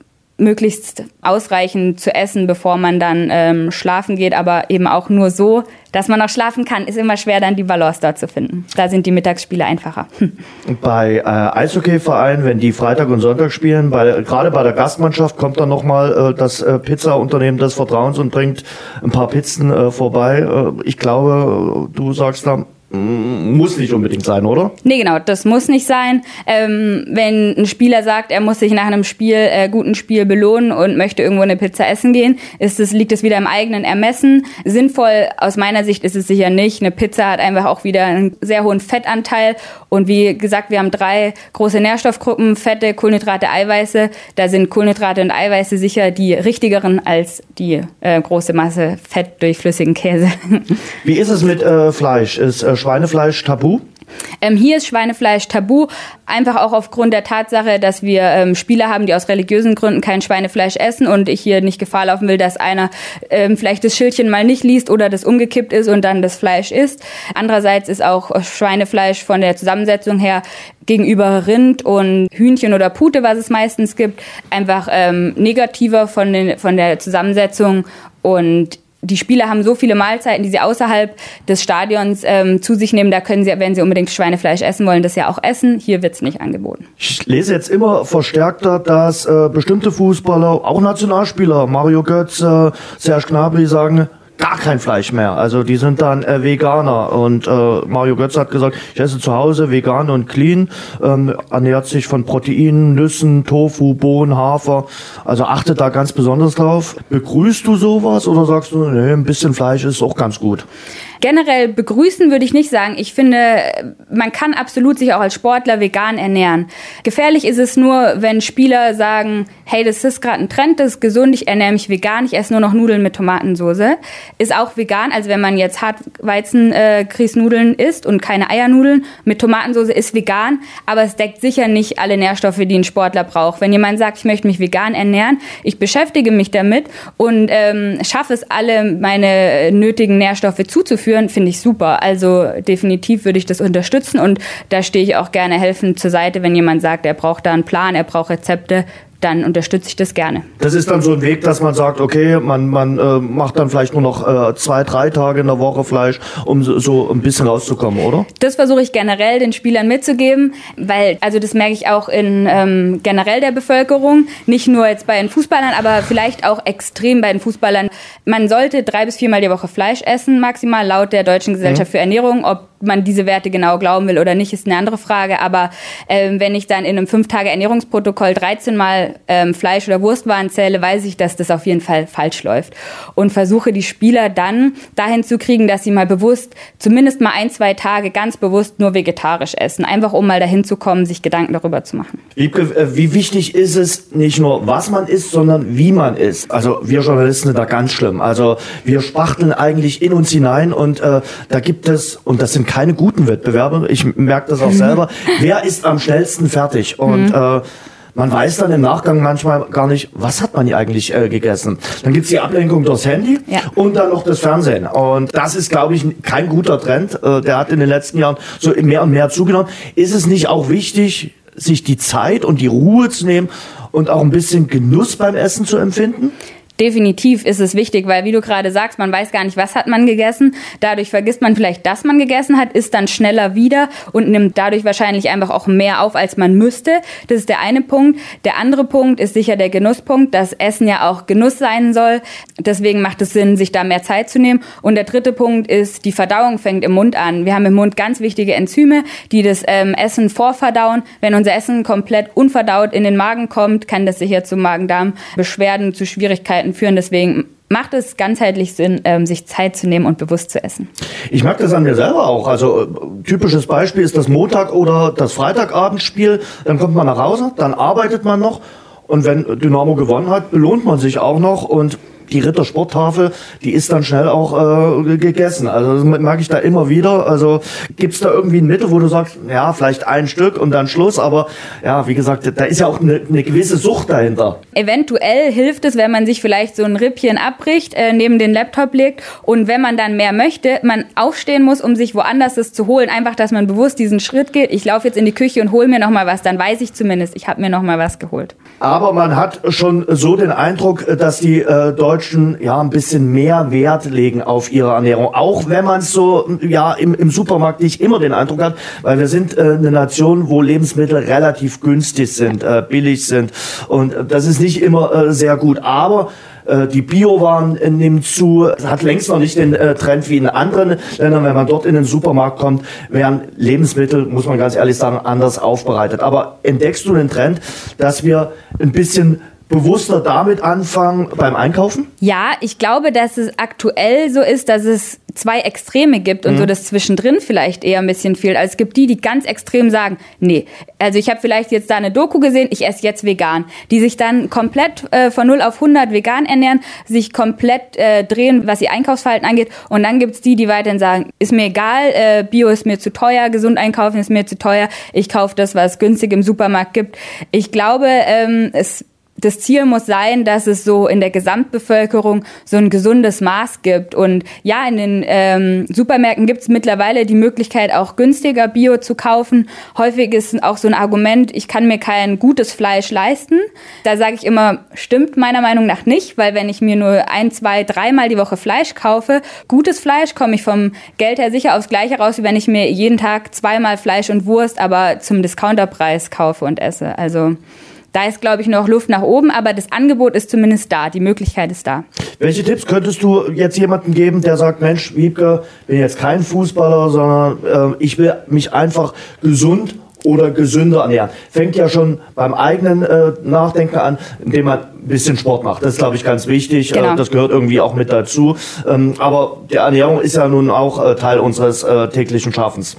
möglichst ausreichend zu essen, bevor man dann ähm, schlafen geht, aber eben auch nur so, dass man noch schlafen kann, ist immer schwer, dann die Balance dort zu finden. Da sind die Mittagsspiele einfacher. <laughs> Bei äh, Eishockeyvereinen, wenn die Freitag und Sonntag spielen, bei, gerade bei der Gastmannschaft kommt dann nochmal äh, das äh, Pizza-Unternehmen des Vertrauens und bringt ein paar Pizzen äh, vorbei. Äh, ich glaube, du sagst da, muss nicht unbedingt sein, oder? Nee, genau, das muss nicht sein. Ähm, wenn ein Spieler sagt, er muss sich nach einem Spiel, äh, guten Spiel belohnen und möchte irgendwo eine Pizza essen gehen, ist es, liegt es wieder im eigenen Ermessen. Sinnvoll aus meiner Sicht ist es sicher nicht. Eine Pizza hat einfach auch wieder einen sehr hohen Fettanteil. Und wie gesagt, wir haben drei große Nährstoffgruppen, Fette, Kohlenhydrate, Eiweiße. Da sind Kohlenhydrate und Eiweiße sicher die richtigeren als die äh, große Masse Fett durch flüssigen Käse. <laughs> Wie ist es mit äh, Fleisch? Ist äh, Schweinefleisch tabu? Ähm, hier ist Schweinefleisch tabu, einfach auch aufgrund der Tatsache, dass wir ähm, Spieler haben, die aus religiösen Gründen kein Schweinefleisch essen und ich hier nicht Gefahr laufen will, dass einer ähm, vielleicht das Schildchen mal nicht liest oder das umgekippt ist und dann das Fleisch isst. Andererseits ist auch Schweinefleisch von der Zusammensetzung her gegenüber Rind und Hühnchen oder Pute, was es meistens gibt, einfach ähm, negativer von, den, von der Zusammensetzung und die Spieler haben so viele Mahlzeiten, die sie außerhalb des Stadions ähm, zu sich nehmen. Da können sie, wenn sie unbedingt Schweinefleisch essen wollen, das ja auch essen. Hier wird's nicht angeboten. Ich lese jetzt immer verstärkter, dass äh, bestimmte Fußballer, auch Nationalspieler, Mario Götz, äh, Serge Gnabry sagen, gar kein Fleisch mehr. Also die sind dann äh, Veganer. Und äh, Mario Götz hat gesagt, ich esse zu Hause vegan und clean, ähm, ernährt sich von Proteinen, Nüssen, Tofu, Bohnen, Hafer. Also achtet da ganz besonders drauf. Begrüßt du sowas oder sagst du, nee, ein bisschen Fleisch ist auch ganz gut? Generell begrüßen würde ich nicht sagen. Ich finde, man kann absolut sich auch als Sportler vegan ernähren. Gefährlich ist es nur, wenn Spieler sagen, hey, das ist gerade ein Trend, das ist gesund, ich ernähre mich vegan, ich esse nur noch Nudeln mit Tomatensoße. Ist auch vegan, also wenn man jetzt Hartweizen-Kriesnudeln äh, isst und keine Eiernudeln mit Tomatensoße, ist vegan, aber es deckt sicher nicht alle Nährstoffe, die ein Sportler braucht. Wenn jemand sagt, ich möchte mich vegan ernähren, ich beschäftige mich damit und ähm, schaffe es alle, meine nötigen Nährstoffe zuzuführen, führen, finde ich super. Also definitiv würde ich das unterstützen und da stehe ich auch gerne helfend zur Seite, wenn jemand sagt, er braucht da einen Plan, er braucht Rezepte, dann unterstütze ich das gerne. Das ist dann so ein Weg, dass man sagt, okay, man, man äh, macht dann vielleicht nur noch äh, zwei, drei Tage in der Woche Fleisch, um so, so ein bisschen rauszukommen, oder? Das versuche ich generell den Spielern mitzugeben, weil, also das merke ich auch in ähm, generell der Bevölkerung, nicht nur jetzt bei den Fußballern, aber vielleicht auch extrem bei den Fußballern. Man sollte drei bis viermal die Woche Fleisch essen, maximal laut der Deutschen Gesellschaft mhm. für Ernährung. Ob man diese Werte genau glauben will oder nicht, ist eine andere Frage. Aber ähm, wenn ich dann in einem fünf Tage Ernährungsprotokoll 13 Mal ähm, Fleisch- oder Wurstwaren zähle, weiß ich, dass das auf jeden Fall falsch läuft. Und versuche die Spieler dann dahin zu kriegen, dass sie mal bewusst, zumindest mal ein, zwei Tage ganz bewusst nur vegetarisch essen. Einfach um mal dahin zu kommen, sich Gedanken darüber zu machen. Wiebke, äh, wie wichtig ist es nicht nur, was man isst, sondern wie man isst? Also wir Journalisten sind da ganz schlimm. Also wir spachteln eigentlich in uns hinein und äh, da gibt es, und das sind keine guten Wettbewerbe, ich merke das auch selber, wer ist am schnellsten fertig? Und mhm. äh, man weiß dann im Nachgang manchmal gar nicht, was hat man hier eigentlich äh, gegessen. Dann gibt's die Ablenkung durchs Handy ja. und dann noch das Fernsehen. Und das ist, glaube ich, kein guter Trend. Äh, der hat in den letzten Jahren so mehr und mehr zugenommen. Ist es nicht auch wichtig, sich die Zeit und die Ruhe zu nehmen und auch ein bisschen Genuss beim Essen zu empfinden? Definitiv ist es wichtig, weil wie du gerade sagst, man weiß gar nicht, was hat man gegessen. Dadurch vergisst man vielleicht, dass man gegessen hat, ist dann schneller wieder und nimmt dadurch wahrscheinlich einfach auch mehr auf, als man müsste. Das ist der eine Punkt. Der andere Punkt ist sicher der Genusspunkt, dass Essen ja auch Genuss sein soll. Deswegen macht es Sinn, sich da mehr Zeit zu nehmen. Und der dritte Punkt ist, die Verdauung fängt im Mund an. Wir haben im Mund ganz wichtige Enzyme, die das ähm, Essen vorverdauen. Wenn unser Essen komplett unverdaut in den Magen kommt, kann das sicher zu Magen-Darm-Beschwerden, zu Schwierigkeiten Krankheiten führen. Deswegen macht es ganzheitlich Sinn, ähm, sich Zeit zu nehmen und bewusst zu essen. Ich merke das an mir selber auch. Also äh, typisches Beispiel ist das Montag- oder das Freitagabendspiel. Dann kommt man nach Hause, dann arbeitet man noch und wenn Dynamo gewonnen hat, belohnt man sich auch noch und die Rittersporttafel, die ist dann schnell auch äh, gegessen. Also das merke ich da immer wieder. Also gibt es da irgendwie ein Mittel, wo du sagst, ja, vielleicht ein Stück und dann Schluss, aber ja, wie gesagt, da ist ja auch eine, eine gewisse Sucht dahinter. Eventuell hilft es, wenn man sich vielleicht so ein Rippchen abbricht, äh, neben den Laptop legt und wenn man dann mehr möchte, man aufstehen muss, um sich woanders das zu holen. Einfach, dass man bewusst diesen Schritt geht. Ich laufe jetzt in die Küche und hole mir noch mal was, dann weiß ich zumindest, ich habe mir noch mal was geholt. Aber man hat schon so den Eindruck, dass die äh, Deutschen Deutschen ja ein bisschen mehr Wert legen auf ihre Ernährung. Auch wenn man es so ja im, im Supermarkt nicht immer den Eindruck hat, weil wir sind äh, eine Nation, wo Lebensmittel relativ günstig sind, äh, billig sind. Und das ist nicht immer äh, sehr gut. Aber äh, die Biowaren äh, nimmt zu, hat längst noch nicht den äh, Trend wie in anderen Ländern. Wenn man dort in den Supermarkt kommt, werden Lebensmittel, muss man ganz ehrlich sagen, anders aufbereitet. Aber entdeckst du den Trend, dass wir ein bisschen bewusster damit anfangen beim Einkaufen? Ja, ich glaube, dass es aktuell so ist, dass es zwei Extreme gibt und mhm. so das zwischendrin vielleicht eher ein bisschen fehlt. Also es gibt die, die ganz extrem sagen, nee, also ich habe vielleicht jetzt da eine Doku gesehen, ich esse jetzt vegan, die sich dann komplett äh, von 0 auf 100 vegan ernähren, sich komplett äh, drehen, was ihr Einkaufsverhalten angeht und dann gibt's die, die weiterhin sagen, ist mir egal, äh, Bio ist mir zu teuer, gesund einkaufen ist mir zu teuer, ich kaufe das, was günstig im Supermarkt gibt. Ich glaube, ähm, es das Ziel muss sein, dass es so in der Gesamtbevölkerung so ein gesundes Maß gibt. Und ja, in den ähm, Supermärkten gibt es mittlerweile die Möglichkeit, auch günstiger Bio zu kaufen. Häufig ist auch so ein Argument, ich kann mir kein gutes Fleisch leisten. Da sage ich immer, stimmt meiner Meinung nach nicht, weil wenn ich mir nur ein, zwei, dreimal die Woche Fleisch kaufe, gutes Fleisch, komme ich vom Geld her sicher aufs Gleiche raus, wie wenn ich mir jeden Tag zweimal Fleisch und Wurst, aber zum Discounterpreis kaufe und esse. Also da ist, glaube ich, noch Luft nach oben, aber das Angebot ist zumindest da, die Möglichkeit ist da. Welche Tipps könntest du jetzt jemandem geben, der sagt, Mensch, Wiebke, bin jetzt kein Fußballer, sondern äh, ich will mich einfach gesund oder gesünder ernähren. Fängt ja schon beim eigenen äh, Nachdenken an, indem man ein bisschen Sport macht. Das ist, glaube ich, ganz wichtig. Äh, genau. Äh, das gehört irgendwie auch mit dazu. Ähm, aber die Ernährung ist ja nun auch äh, Teil unseres äh, täglichen Schaffens.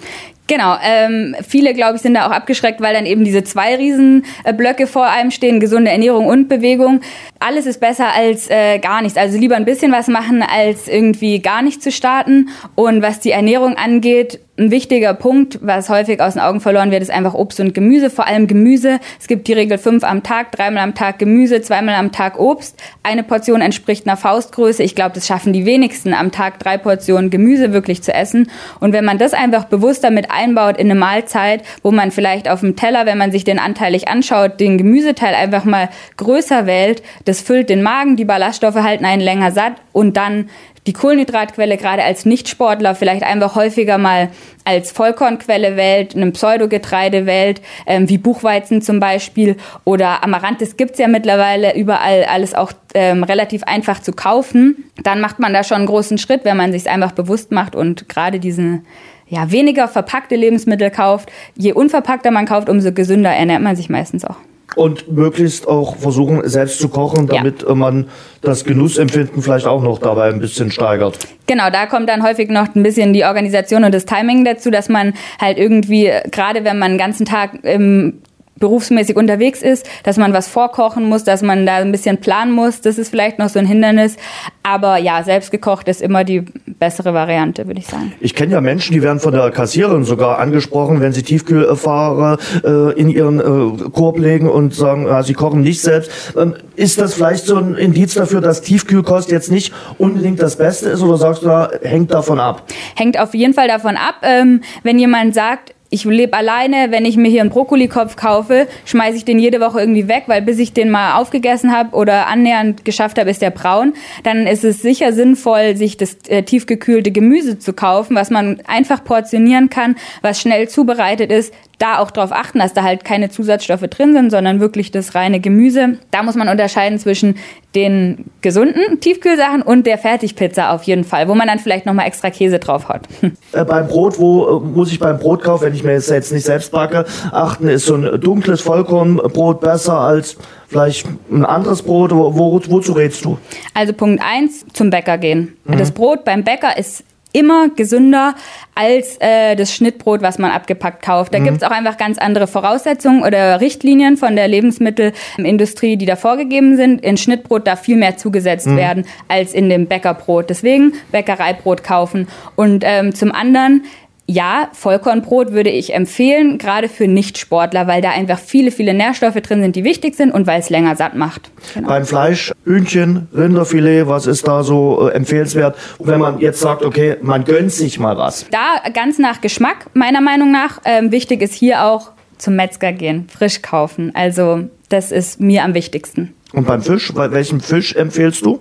Genau, ähm, viele, glaube ich, sind da auch abgeschreckt, weil dann eben diese zwei Riesenblöcke vor einem stehen, gesunde Ernährung und Bewegung. Alles ist besser als äh, gar nichts. Also lieber ein bisschen was machen, als irgendwie gar nicht zu starten. Und was die Ernährung angeht, ein wichtiger Punkt, was häufig aus den Augen verloren wird, ist einfach Obst und Gemüse, vor allem Gemüse. Es gibt die Regel fünf am Tag, dreimal am Tag Gemüse, zweimal am Tag Obst. Eine Portion entspricht einer Faustgröße. Ich glaube, das schaffen die wenigsten, am Tag drei Portionen Gemüse wirklich zu essen. Und wenn man das einfach bewusster mit einbaut in eine Mahlzeit, wo man vielleicht auf dem Teller, wenn man sich den anteilig anschaut, den Gemüseteil einfach mal größer wählt, das füllt den Magen, die Ballaststoffe halten einen länger satt und dann die Kohlenhydratquelle gerade als Nichtsportler vielleicht einfach häufiger mal als Vollkornquelle wählt, einem Pseudogetreide wählt, ähm, wie Buchweizen zum Beispiel oder Amaranthis gibt's ja mittlerweile überall alles auch ähm, relativ einfach zu kaufen, dann macht man da schon einen großen Schritt, wenn man sich einfach bewusst macht und gerade diesen ja, weniger verpackte Lebensmittel kauft. Je unverpackter man kauft, umso gesünder ernährt man sich meistens auch und möglichst auch versuchen, selbst zu kochen, damit ja. man das Genussempfinden vielleicht auch noch dabei ein bisschen steigert. Genau, da kommt dann häufig noch ein bisschen die Organisation und das Timing dazu, dass man halt irgendwie, gerade wenn man den ganzen Tag im berufsmäßig unterwegs ist, dass man was vorkochen muss, dass man da ein bisschen planen muss. Das ist vielleicht noch so ein Hindernis. Aber ja, selbst gekocht ist immer die bessere Variante, würde ich sagen. Ich kenne ja Menschen, die werden von der Kassiererin sogar angesprochen, wenn sie Tiefkühlfahrer äh, in ihren äh, Korb legen und sagen, äh, sie kochen nicht selbst. Ähm, ist das vielleicht so ein Indiz dafür, dass Tiefkühlkost jetzt nicht unbedingt das Beste ist oder sagst du, da hängt davon ab? Hängt auf jeden Fall davon ab. Ähm, wenn jemand sagt, ich lebe alleine, wenn ich mir hier einen Brokkolikopf kaufe, schmeiße ich den jede Woche irgendwie weg, weil bis ich den mal aufgegessen habe oder annähernd geschafft habe, ist der braun. Dann ist es sicher sinnvoll, sich das äh, tiefgekühlte Gemüse zu kaufen, was man einfach portionieren kann, was schnell zubereitet ist, da auch darauf achten, dass da halt keine Zusatzstoffe drin sind, sondern wirklich das reine Gemüse. Da muss man unterscheiden zwischen den gesunden Tiefkühlsachen und der Fertigpizza auf jeden Fall, wo man dann vielleicht nochmal extra Käse drauf hat. <laughs> Äh, beim Brot, wo äh, muss ich beim Brot kaufen, wenn ich mir jetzt nicht selbst backe, achten, ist so ein dunkles Vollkornbrot besser als vielleicht ein anderes Brot? Wo, wo, wozu rätst du? Also Punkt eins zum Bäcker gehen. Mhm. Das Brot beim Bäcker ist immer gesünder als äh, das Schnittbrot, was man abgepackt kauft. Da mhm. gibt's auch einfach ganz andere Voraussetzungen oder Richtlinien von der Lebensmittelindustrie, die da vorgegeben sind. In Schnittbrot darf viel mehr zugesetzt mhm. werden als in dem Bäckerbrot. Deswegen Bäckereibrot kaufen. Und ähm, zum anderen ja, Vollkornbrot würde ich empfehlen, gerade für Nichtsportler, weil da einfach viele, viele Nährstoffe drin sind, die wichtig sind und weil es länger satt macht. Genau. Beim Fleisch, Hühnchen, Rinderfilet, was ist da so äh, empfehlenswert, wenn man jetzt sagt, okay, man gönnt sich mal was? Da ganz nach Geschmack, meiner Meinung nach. Ähm, wichtig ist hier auch zum Metzger gehen, frisch kaufen. Also das ist mir am wichtigsten. Und beim Fisch, welchen Fisch empfehlst du?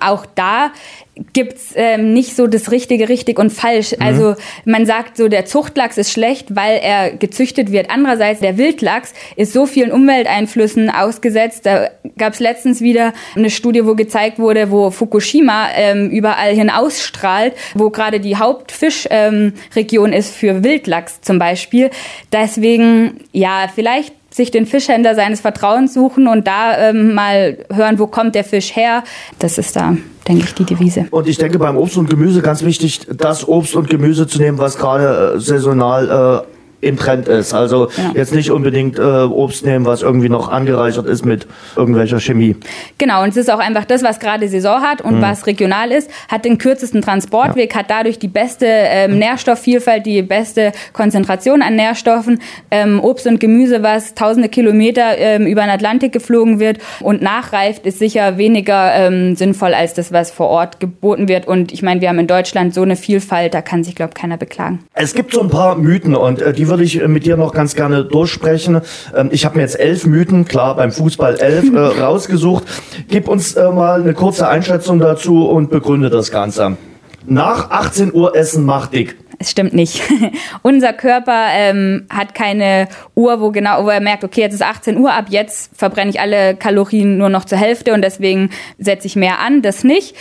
Auch da gibt's ähm, nicht so das Richtige richtig und falsch. Mhm. Also man sagt so, der Zuchtlachs ist schlecht, weil er gezüchtet wird. Andererseits, der Wildlachs ist so vielen Umwelteinflüssen ausgesetzt. Da gab's letztens wieder eine Studie, wo gezeigt wurde, wo Fukushima ähm, überall hin ausstrahlt, wo gerade die Hauptfischregion ähm, ist für Wildlachs zum Beispiel. Deswegen, ja, vielleicht sich den Fischhändler seines Vertrauens suchen und da ähm, mal hören, wo kommt der Fisch her. Das ist da, denke ich, die Devise. Und ich denke beim Obst und Gemüse ganz wichtig, das Obst und Gemüse zu nehmen, was gerade äh, saisonal äh, im Trend ist. Also ja. jetzt nicht unbedingt äh, Obst nehmen, was irgendwie noch angereichert ist mit irgendwelcher Chemie. Genau, und es ist auch einfach das, was gerade Saison hat und mhm. was regional ist, hat den kürzesten Transportweg, ja. hat dadurch die beste ähm, Nährstoffvielfalt, die beste Konzentration an Nährstoffen. Ähm, Obst und Gemüse, was tausende Kilometer ähm, über den Atlantik geflogen wird und nachreift, ist sicher weniger ähm, sinnvoll als das, was vor Ort geboten wird. Und ich meine, wir haben in Deutschland so eine Vielfalt, da kann sich, glaube ich, keiner beklagen. Es gibt so ein paar Mythen und äh, die würde ich äh, mit dir noch ganz gerne durchsprechen. Ähm, ich habe mir jetzt elf Mythen, klar beim Fußball elf, äh, <laughs> rausgesucht. Gib uns äh, mal eine kurze Einschätzung dazu und begründe das Ganze. Nach 18 Uhr essen macht dick. Es stimmt nicht. <laughs> Unser Körper ähm, hat keine Uhr, wo genau, wo er merkt, okay, jetzt ist 18 Uhr, ab jetzt verbrenne ich alle Kalorien nur noch zur Hälfte und deswegen setze ich mehr an. Das nicht.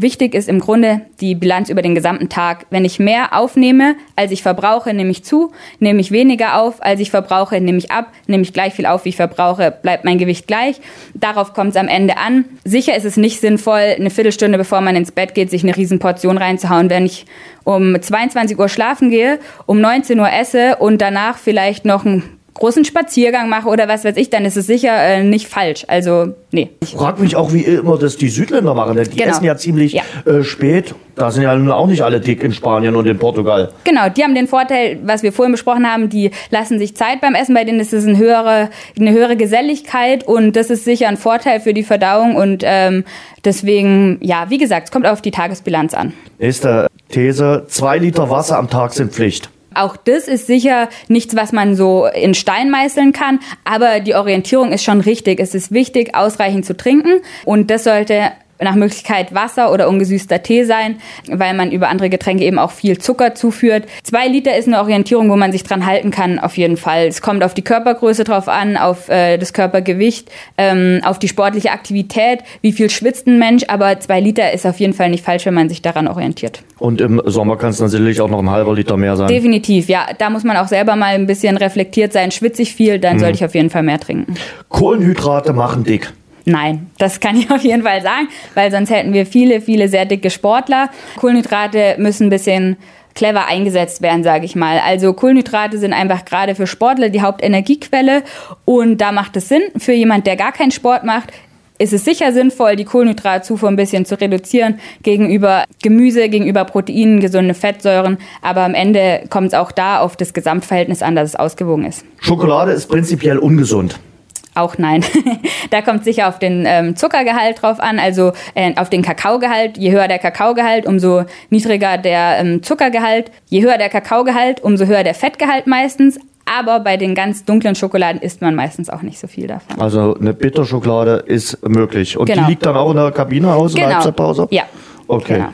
Wichtig ist im Grunde die Bilanz über den gesamten Tag. Wenn ich mehr aufnehme, als ich verbrauche, nehme ich zu. Nehme ich weniger auf, als ich verbrauche, nehme ich ab. Nehme ich gleich viel auf, wie ich verbrauche, bleibt mein Gewicht gleich. Darauf kommt es am Ende an. Sicher ist es nicht sinnvoll, eine Viertelstunde bevor man ins Bett geht, sich eine Riesenportion reinzuhauen. Wenn ich um 22 Uhr schlafen gehe, um 19 Uhr esse und danach vielleicht noch ein großen Spaziergang mache oder was weiß ich, dann ist es sicher äh, nicht falsch. Also, nee. Ich frage mich auch, wie immer das die Südländer machen. Die genau. essen ja ziemlich ja. Äh, spät. Da sind ja nun auch nicht alle dick in Spanien und in Portugal. Genau, die haben den Vorteil, was wir vorhin besprochen haben, die lassen sich Zeit beim Essen, bei denen ist es eine höhere, eine höhere Geselligkeit und das ist sicher ein Vorteil für die Verdauung und ähm, deswegen, ja, wie gesagt, es kommt auf die Tagesbilanz an. Nächste These, zwei Liter Wasser am Tag sind Pflicht. Auch das ist sicher nichts, was man so in Stein meißeln kann, aber die Orientierung ist schon richtig. Es ist wichtig, ausreichend zu trinken und das sollte nach Möglichkeit Wasser oder ungesüßter Tee sein, weil man über andere Getränke eben auch viel Zucker zuführt. Zwei Liter ist eine Orientierung, wo man sich dran halten kann, auf jeden Fall. Es kommt auf die Körpergröße drauf an, auf äh, das Körpergewicht, ähm, auf die sportliche Aktivität, wie viel schwitzt ein Mensch, aber zwei Liter ist auf jeden Fall nicht falsch, wenn man sich daran orientiert. Und im Sommer kann es natürlich auch noch ein halber Liter mehr sein. Definitiv, ja. Da muss man auch selber mal ein bisschen reflektiert sein. Schwitze ich viel, dann mhm. sollte ich auf jeden Fall mehr trinken. Kohlenhydrate machen dick. Nein, das kann ich <laughs> auf jeden Fall sagen, weil sonst hätten wir viele, viele sehr dicke Sportler. Kohlenhydrate müssen ein bisschen clever eingesetzt werden, sage ich mal. Also Kohlenhydrate sind einfach gerade für Sportler die Hauptenergiequelle und da macht es Sinn. Für jemand, der gar keinen Sport macht, ist es sicher sinnvoll, die Kohlenhydratzufuhr ein bisschen zu reduzieren gegenüber Gemüse, gegenüber Proteinen, gesunde Fettsäuren. Aber am Ende kommt es auch da auf das Gesamtverhältnis an, dass es ausgewogen ist. Schokolade ist prinzipiell ungesund. Auch nein. <laughs> da kommt sicher auf den ähm, Zuckergehalt drauf an, also äh, auf den Kakaogehalt. Je höher der Kakaogehalt, umso niedriger der ähm, Zuckergehalt. Je höher der Kakaogehalt, umso höher der Fettgehalt meistens. Aber bei den ganz dunklen Schokoladen isst man meistens auch nicht so viel davon. Also eine Bitterschokolade ist möglich. Und genau. die liegt dann auch in der Kabine aus genau. in der Halbzeitpause? Ja. Okay. Genau.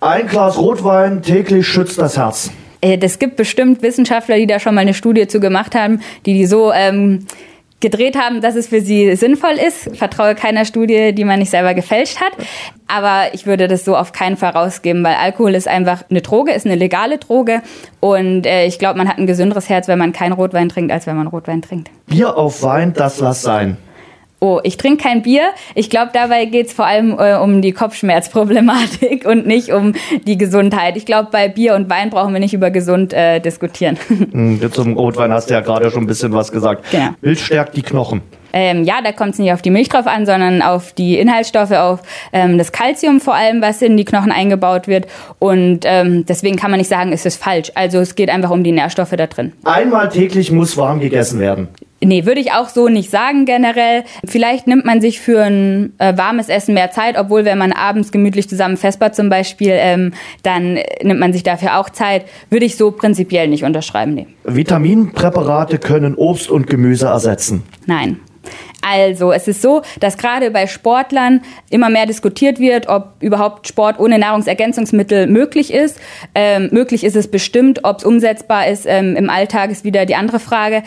Ein Glas Rotwein täglich schützt das Herz. Es äh, gibt bestimmt Wissenschaftler, die da schon mal eine Studie zu gemacht haben, die die so ähm, gedreht haben, dass es für sie sinnvoll ist. Vertraue keiner Studie, die man nicht selber gefälscht hat. Aber ich würde das so auf keinen Fall rausgeben, weil Alkohol ist einfach eine Droge, ist eine legale Droge. Und äh, ich glaube, man hat ein gesünderes Herz, wenn man keinen Rotwein trinkt, als wenn man Rotwein trinkt. Bier auf Wein, das lass sein. Oh, ich trinke kein Bier. Ich glaube, dabei geht es vor allem äh, um die Kopfschmerzproblematik <laughs> und nicht um die Gesundheit. Ich glaube, bei Bier und Wein brauchen wir nicht über gesund äh, diskutieren. <laughs> Hm, zum Rotwein hast du ja gerade schon ein bisschen was gesagt. Genau. Milch stärkt die Knochen. Ähm, ja, da kommt es nicht auf die Milch drauf an, sondern auf die Inhaltsstoffe, auf ähm, das Kalzium vor allem, was in die Knochen eingebaut wird. Und ähm, deswegen kann man nicht sagen, es ist falsch. Also es geht einfach um die Nährstoffe da drin. Einmal täglich muss warm gegessen werden. Nee, würde ich auch so nicht sagen generell. Vielleicht nimmt man sich für ein äh, warmes Essen mehr Zeit, obwohl wenn man abends gemütlich zusammen festbart zum Beispiel, ähm, dann nimmt man sich dafür auch Zeit. Würde ich so prinzipiell nicht unterschreiben. Nee. Vitaminpräparate können Obst und Gemüse ersetzen. Nein. Also, es ist so, dass gerade bei Sportlern immer mehr diskutiert wird, ob überhaupt Sport ohne Nahrungsergänzungsmittel möglich ist. Ähm, möglich ist es bestimmt, ob es umsetzbar ist ähm, im Alltag, ist wieder die andere Frage.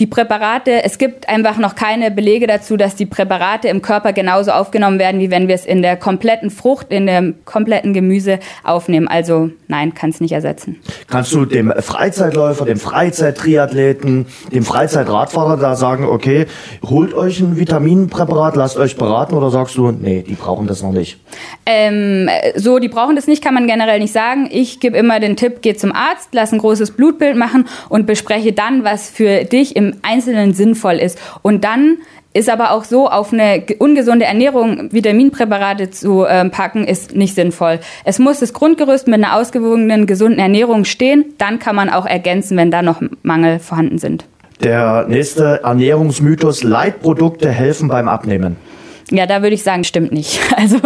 Die Präparate, es gibt einfach noch keine Belege dazu, dass die Präparate im Körper genauso aufgenommen werden, wie wenn wir es in der kompletten Frucht, in dem kompletten Gemüse aufnehmen. Also nein, kann es nicht ersetzen. Kannst du dem Freizeitläufer, dem Freizeittriathleten, dem Freizeitradfahrer da sagen, okay, holt euch solchen Vitaminpräparat? Lasst euch beraten oder sagst du, nee, die brauchen das noch nicht? Ähm, so, die brauchen das nicht, kann man generell nicht sagen. Ich gebe immer den Tipp, geh zum Arzt, lass ein großes Blutbild machen und bespreche dann, was für dich im Einzelnen sinnvoll ist. Und dann ist aber auch so, auf eine ungesunde Ernährung Vitaminpräparate zu äh, packen, ist nicht sinnvoll. Es muss das Grundgerüst mit einer ausgewogenen, gesunden Ernährung stehen. Dann kann man auch ergänzen, wenn da noch Mangel vorhanden sind. Der nächste Ernährungsmythos, Leitprodukte helfen beim Abnehmen. Ja, da würde ich sagen, stimmt nicht. <laughs> Also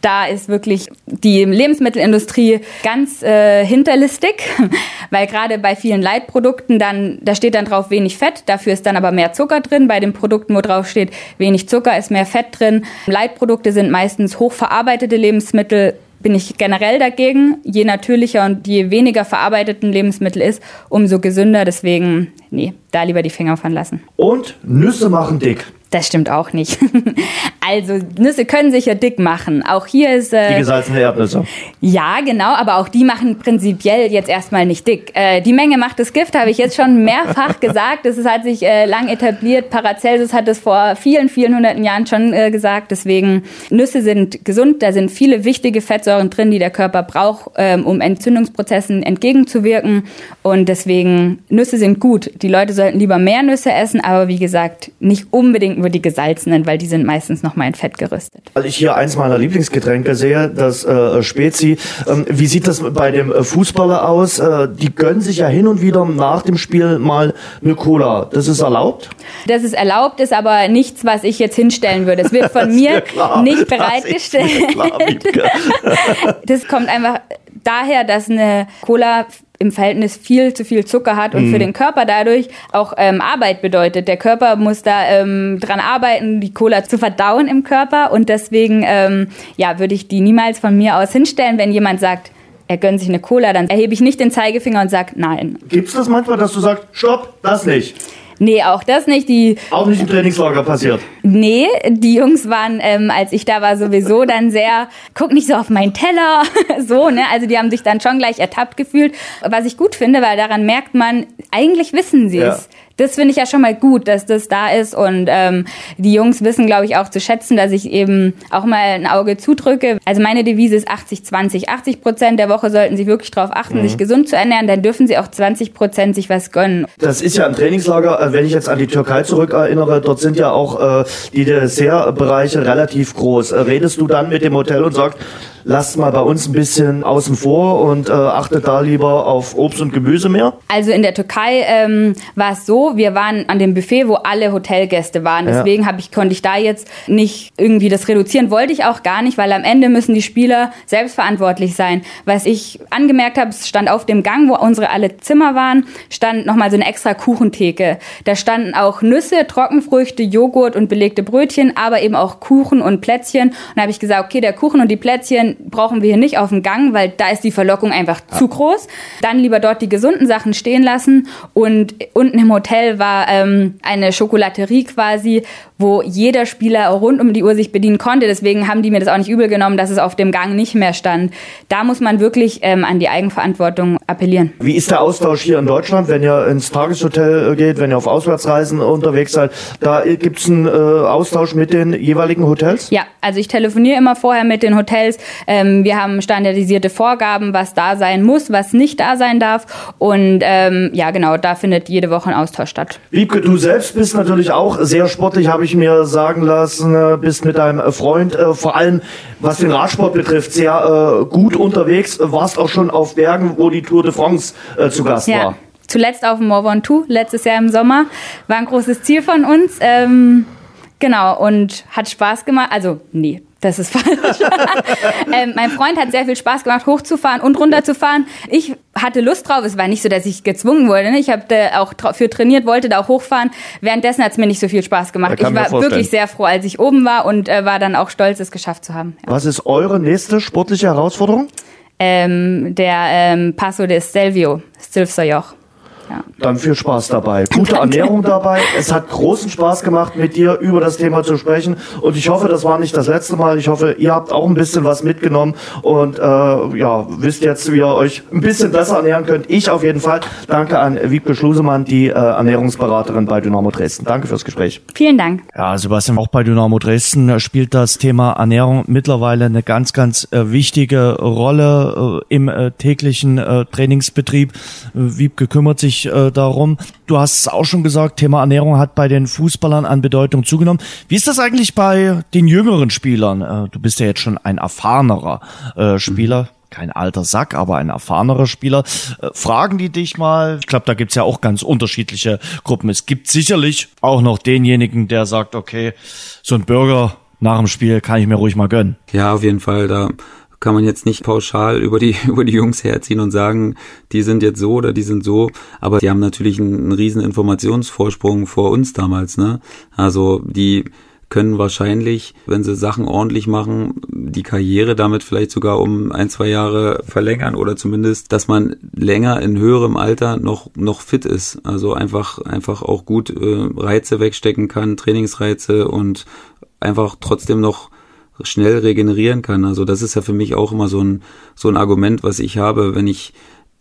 da ist wirklich die Lebensmittelindustrie ganz äh, hinterlistig, <laughs> weil gerade bei vielen Leitprodukten dann, da steht dann drauf wenig Fett, dafür ist dann aber mehr Zucker drin. Bei den Produkten, wo drauf steht wenig Zucker, ist mehr Fett drin. Leitprodukte sind meistens hochverarbeitete Lebensmittel, bin ich generell dagegen. Je natürlicher und je weniger verarbeiteten Lebensmittel ist, umso gesünder. Deswegen, nee, da lieber die Finger von lassen. Und Nüsse machen dick. Das stimmt auch nicht. <laughs> also Nüsse können sich ja dick machen. Auch hier ist äh, die gesalzene Erdnüsse. Ja, genau, aber auch die machen prinzipiell jetzt erstmal nicht dick. Äh, die Menge macht das Gift, habe ich jetzt schon mehrfach <laughs> gesagt. Das hat sich äh, lang etabliert. Paracelsus hat es vor vielen, vielen hunderten Jahren schon äh, gesagt. Deswegen Nüsse sind gesund. Da sind viele wichtige Fettsäuren drin, die der Körper braucht, ähm, um Entzündungsprozessen entgegenzuwirken. Und deswegen Nüsse sind gut. Die Leute sollten lieber mehr Nüsse essen, aber wie gesagt nicht unbedingt nur die gesalzenen, weil die sind meistens noch mal in Fett gerüstet. Weil ich hier eins meiner Lieblingsgetränke sehe, das äh, Spezi. Ähm, wie sieht das bei dem äh, Fußballer aus? Äh, die gönnen sich ja hin und wieder nach dem Spiel mal eine Cola. Das ist erlaubt? Das ist erlaubt, ist aber nichts, was ich jetzt hinstellen würde. Es wird <laughs> von mir klar, nicht bereitgestellt. Das, <laughs> das kommt einfach daher, dass eine Cola im Verhältnis viel zu viel Zucker hat und mhm. für den Körper dadurch auch ähm, Arbeit bedeutet. Der Körper muss da ähm, dran arbeiten, die Cola zu verdauen im Körper und deswegen ähm, ja würde ich die niemals von mir aus hinstellen, wenn jemand sagt, er gönnt sich eine Cola, dann erhebe ich nicht den Zeigefinger und sage nein. Gibt es das manchmal, dass du sagst, stopp, das nicht? Nee, auch das nicht. Die auch nicht im Trainingslager passiert. Nee, die Jungs waren, ähm, als ich da war, sowieso dann sehr, guck nicht so auf meinen Teller, <laughs> so, ne? Also die haben sich dann schon gleich ertappt gefühlt. Was ich gut finde, weil daran merkt man, eigentlich wissen sie es. Das finde ich ja schon mal gut, dass das da ist. Und ähm, die Jungs wissen, glaube ich, auch zu schätzen, dass ich eben auch mal ein Auge zudrücke. Also meine Devise ist 80-20. 80 Prozent der Woche sollten sie wirklich darauf achten, mhm. sich gesund zu ernähren. Dann dürfen sie auch 20 Prozent sich was gönnen. Das ist ja ein Trainingslager, äh, wenn ich jetzt an die Türkei zurückerinnere, dort sind ja auch äh, die Dessertbereiche relativ groß. Äh, redest du dann mit dem Hotel und sagst, lasst mal bei uns ein bisschen außen vor und äh, achtet da lieber auf Obst und Gemüse mehr? Also in der Türkei ähm, war es so, wir waren an dem Buffet, wo alle Hotelgäste waren. Deswegen ja. ich, konnte ich da jetzt nicht irgendwie das reduzieren. Wollte ich auch gar nicht, weil am Ende müssen die Spieler selbstverantwortlich sein. Was ich angemerkt habe, es stand auf dem Gang, wo unsere alle Zimmer waren, stand nochmal so eine extra Kuchentheke. Da standen auch Nüsse, Trockenfrüchte, Joghurt und belegte Brötchen, aber eben auch Kuchen und Plätzchen. Und da habe ich gesagt, okay, der Kuchen und die Plätzchen brauchen wir hier nicht auf dem Gang, weil da ist die Verlockung einfach ja. zu groß. Dann lieber dort die gesunden Sachen stehen lassen. Und unten im Hotel war ähm, eine Schokolaterie quasi, wo jeder Spieler rund um die Uhr sich bedienen konnte. Deswegen haben die mir das auch nicht übel genommen, dass es auf dem Gang nicht mehr stand. Da muss man wirklich ähm, an die Eigenverantwortung appellieren. Wie ist der Austausch hier in Deutschland, wenn ihr ins Tageshotel geht, wenn ihr auf Auswärtsreisen unterwegs seid? Da gibt es einen äh, Austausch mit den jeweiligen Hotels? Ja, also ich telefoniere immer vorher mit den Hotels. Ähm, wir haben standardisierte Vorgaben, was da sein muss, was nicht da sein darf. Und ähm, ja, genau, da findet jede Woche ein Austausch statt. Wiebke, du selbst bist natürlich auch sehr sportlich, habe ich mir sagen lassen, äh, bist mit deinem äh, Freund äh, vor allem, was den Radsport betrifft, sehr gut unterwegs. Warst auch schon auf Bergen, wo die Tour de France zu Gast ja. war. Zuletzt auf dem Mont Ventoux, letztes Jahr im Sommer. War ein großes Ziel von uns. Ähm, genau, und hat Spaß gemacht. Also, nee, das ist falsch. <laughs> ähm, mein Freund hat sehr viel Spaß gemacht, hochzufahren und runterzufahren. Ich hatte Lust drauf. Es war nicht so, dass ich gezwungen wurde. Ne? Ich habe auch für trainiert, wollte da auch hochfahren. Währenddessen hat es mir nicht so viel Spaß gemacht. Ich war wirklich sehr froh, als ich oben war und äh, war dann auch stolz, es geschafft zu haben. Ja. Was ist eure nächste sportliche Herausforderung? Ähm, der ähm, Passo de Stelvio, Stilfser Joch. Ja. Dann viel Spaß dabei. Gute Ernährung dabei. Es hat großen Spaß gemacht, mit dir über das Thema zu sprechen. Und ich hoffe, das war nicht das letzte Mal. Ich hoffe, ihr habt auch ein bisschen was mitgenommen und äh, ja, wisst jetzt, wie ihr euch ein bisschen besser ernähren könnt. Ich auf jeden Fall. Danke an Wiebke Schlusemann, die äh, Ernährungsberaterin bei Dynamo Dresden. Danke fürs Gespräch. Vielen Dank. Ja, Sebastian, auch bei Dynamo Dresden spielt das Thema Ernährung mittlerweile eine ganz, ganz äh, wichtige Rolle äh, im äh, täglichen äh, Trainingsbetrieb. Wiebke kümmert sich äh, darum. Du hast es auch schon gesagt, Thema Ernährung hat bei den Fußballern an Bedeutung zugenommen. Wie ist das eigentlich bei den jüngeren Spielern? Äh, du bist ja jetzt schon ein erfahrenerer äh, Spieler. Mhm kein alter Sack, aber ein erfahrenerer Spieler. Äh, fragen die dich mal, ich glaube, da gibt's ja auch ganz unterschiedliche Gruppen. Es gibt sicherlich auch noch denjenigen, der sagt, okay, so ein Burger nach dem Spiel kann ich mir ruhig mal gönnen. Ja, auf jeden Fall. Da kann man jetzt nicht pauschal über die <laughs> über die Jungs herziehen und sagen, die sind jetzt so oder die sind so, aber die haben natürlich einen, einen riesen Informationsvorsprung vor uns damals, ne? Also die können wahrscheinlich, wenn sie Sachen ordentlich machen, die Karriere damit vielleicht sogar um ein, zwei Jahre verlängern oder zumindest, dass man länger in höherem Alter noch, noch fit ist. Also einfach, einfach auch gut äh, Reize wegstecken kann, Trainingsreize und einfach trotzdem noch schnell regenerieren kann. Also das ist ja für mich auch immer so ein, so ein Argument, was ich habe, wenn ich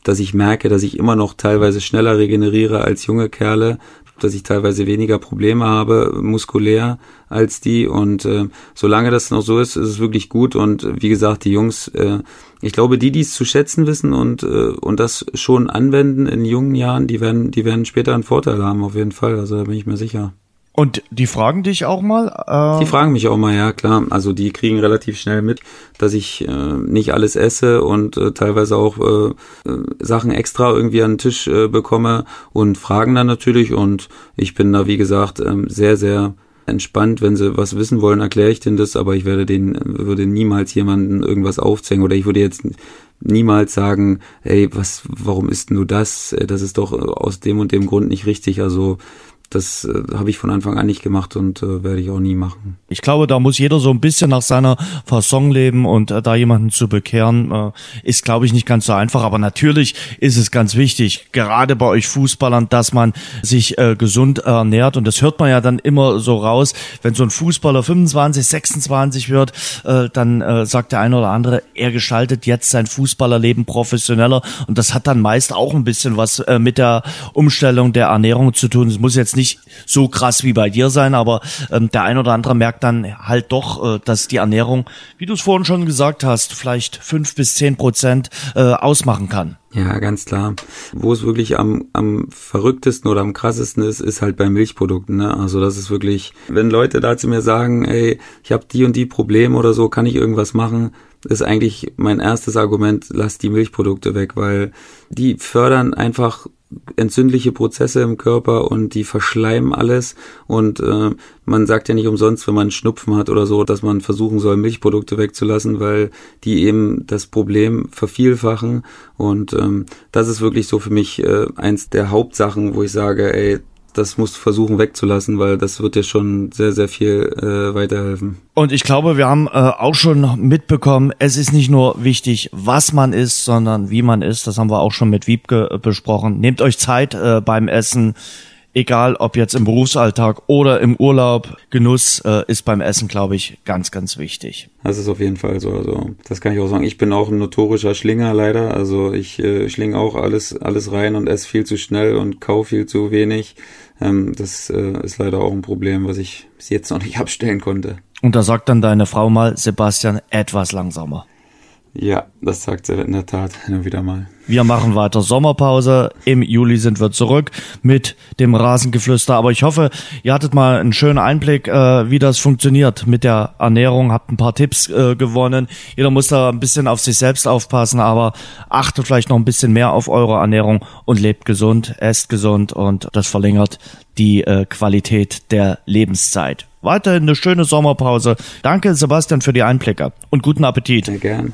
dass ich merke, dass ich immer noch teilweise schneller regeneriere als junge Kerle, dass ich teilweise weniger Probleme habe, muskulär als die. Und äh, solange das noch so ist, ist es wirklich gut. Und wie gesagt, die Jungs, äh, ich glaube, die, die es zu schätzen wissen und, äh, und das schon anwenden in jungen Jahren, die werden, die werden später einen Vorteil haben, auf jeden Fall. Also da bin ich mir sicher. Und die fragen dich auch mal? Äh die fragen mich auch mal, ja klar. Also die kriegen relativ schnell mit, dass ich äh, nicht alles esse und äh, teilweise auch äh, äh, Sachen extra irgendwie an den Tisch äh, bekomme und fragen dann natürlich. Und ich bin da, wie gesagt, äh, sehr, sehr entspannt. Wenn sie was wissen wollen, erkläre ich denen das, aber ich werde denen, würde niemals jemanden irgendwas aufzwängen oder ich würde jetzt niemals sagen, ey, was, warum ist du das? Das ist doch aus dem und dem Grund nicht richtig. Also das äh, habe ich von Anfang an nicht gemacht und äh, werde ich auch nie machen. Ich glaube, da muss jeder so ein bisschen nach seiner Fasson leben und äh, da jemanden zu bekehren, äh, ist, glaube ich, nicht ganz so einfach. Aber natürlich ist es ganz wichtig, gerade bei euch Fußballern, dass man sich äh, gesund ernährt. Und das hört man ja dann immer so raus, wenn so ein Fußballer 25, 26 wird, äh, dann äh, sagt der eine oder andere, er gestaltet jetzt sein Fußballerleben professioneller. Und das hat dann meist auch ein bisschen was äh, mit der Umstellung der Ernährung zu tun. Es muss jetzt nicht so krass wie bei dir sein, aber ähm, der ein oder andere merkt dann halt doch, äh, dass die Ernährung, wie du es vorhin schon gesagt hast, vielleicht fünf bis zehn Prozent äh, ausmachen kann. Ja, ganz klar. Wo es wirklich am, am verrücktesten oder am krassesten ist, ist halt bei Milchprodukten. Ne? Also das ist wirklich, wenn Leute da zu mir sagen, ey, ich habe die und die Probleme oder so, kann ich irgendwas machen, ist eigentlich mein erstes Argument, lass die Milchprodukte weg, weil die fördern einfach entzündliche Prozesse im Körper und die verschleimen alles. Und äh, man sagt ja nicht umsonst, wenn man Schnupfen hat oder so, dass man versuchen soll, Milchprodukte wegzulassen, weil die eben das Problem vervielfachen. Und ähm, das ist wirklich so für mich äh, eins der Hauptsachen, wo ich sage, ey, das musst du versuchen wegzulassen, weil das wird dir schon sehr, sehr viel äh, weiterhelfen. Und ich glaube, wir haben äh, auch schon mitbekommen, es ist nicht nur wichtig, was man isst, sondern wie man isst. Das haben wir auch schon mit Wiebke äh, besprochen. Nehmt euch Zeit äh, beim Essen egal ob jetzt im Berufsalltag oder im Urlaub, Genuss äh, ist beim Essen, glaube ich, ganz, ganz wichtig. Das ist auf jeden Fall so. Also das kann ich auch sagen. Ich bin auch ein notorischer Schlinger leider. Also ich äh, schlinge auch alles, alles rein und esse viel zu schnell und kaufe viel zu wenig. Ähm, das äh, ist leider auch ein Problem, was ich bis jetzt noch nicht <laughs> abstellen konnte. Und da sagt dann deine Frau mal, Sebastian, etwas langsamer. Ja, das sagt sie in der Tat hin wieder mal. Wir machen weiter Sommerpause. Im Juli sind wir zurück mit dem Rasengeflüster. Aber ich hoffe, ihr hattet mal einen schönen Einblick, äh, wie das funktioniert mit der Ernährung. Habt ein paar Tipps äh, gewonnen. Jeder muss da ein bisschen auf sich selbst aufpassen, aber achtet vielleicht noch ein bisschen mehr auf eure Ernährung und lebt gesund, esst gesund und das verlängert die äh, Qualität der Lebenszeit. Weiterhin eine schöne Sommerpause. Danke, Sebastian, für die Einblicke und guten Appetit. Sehr gern.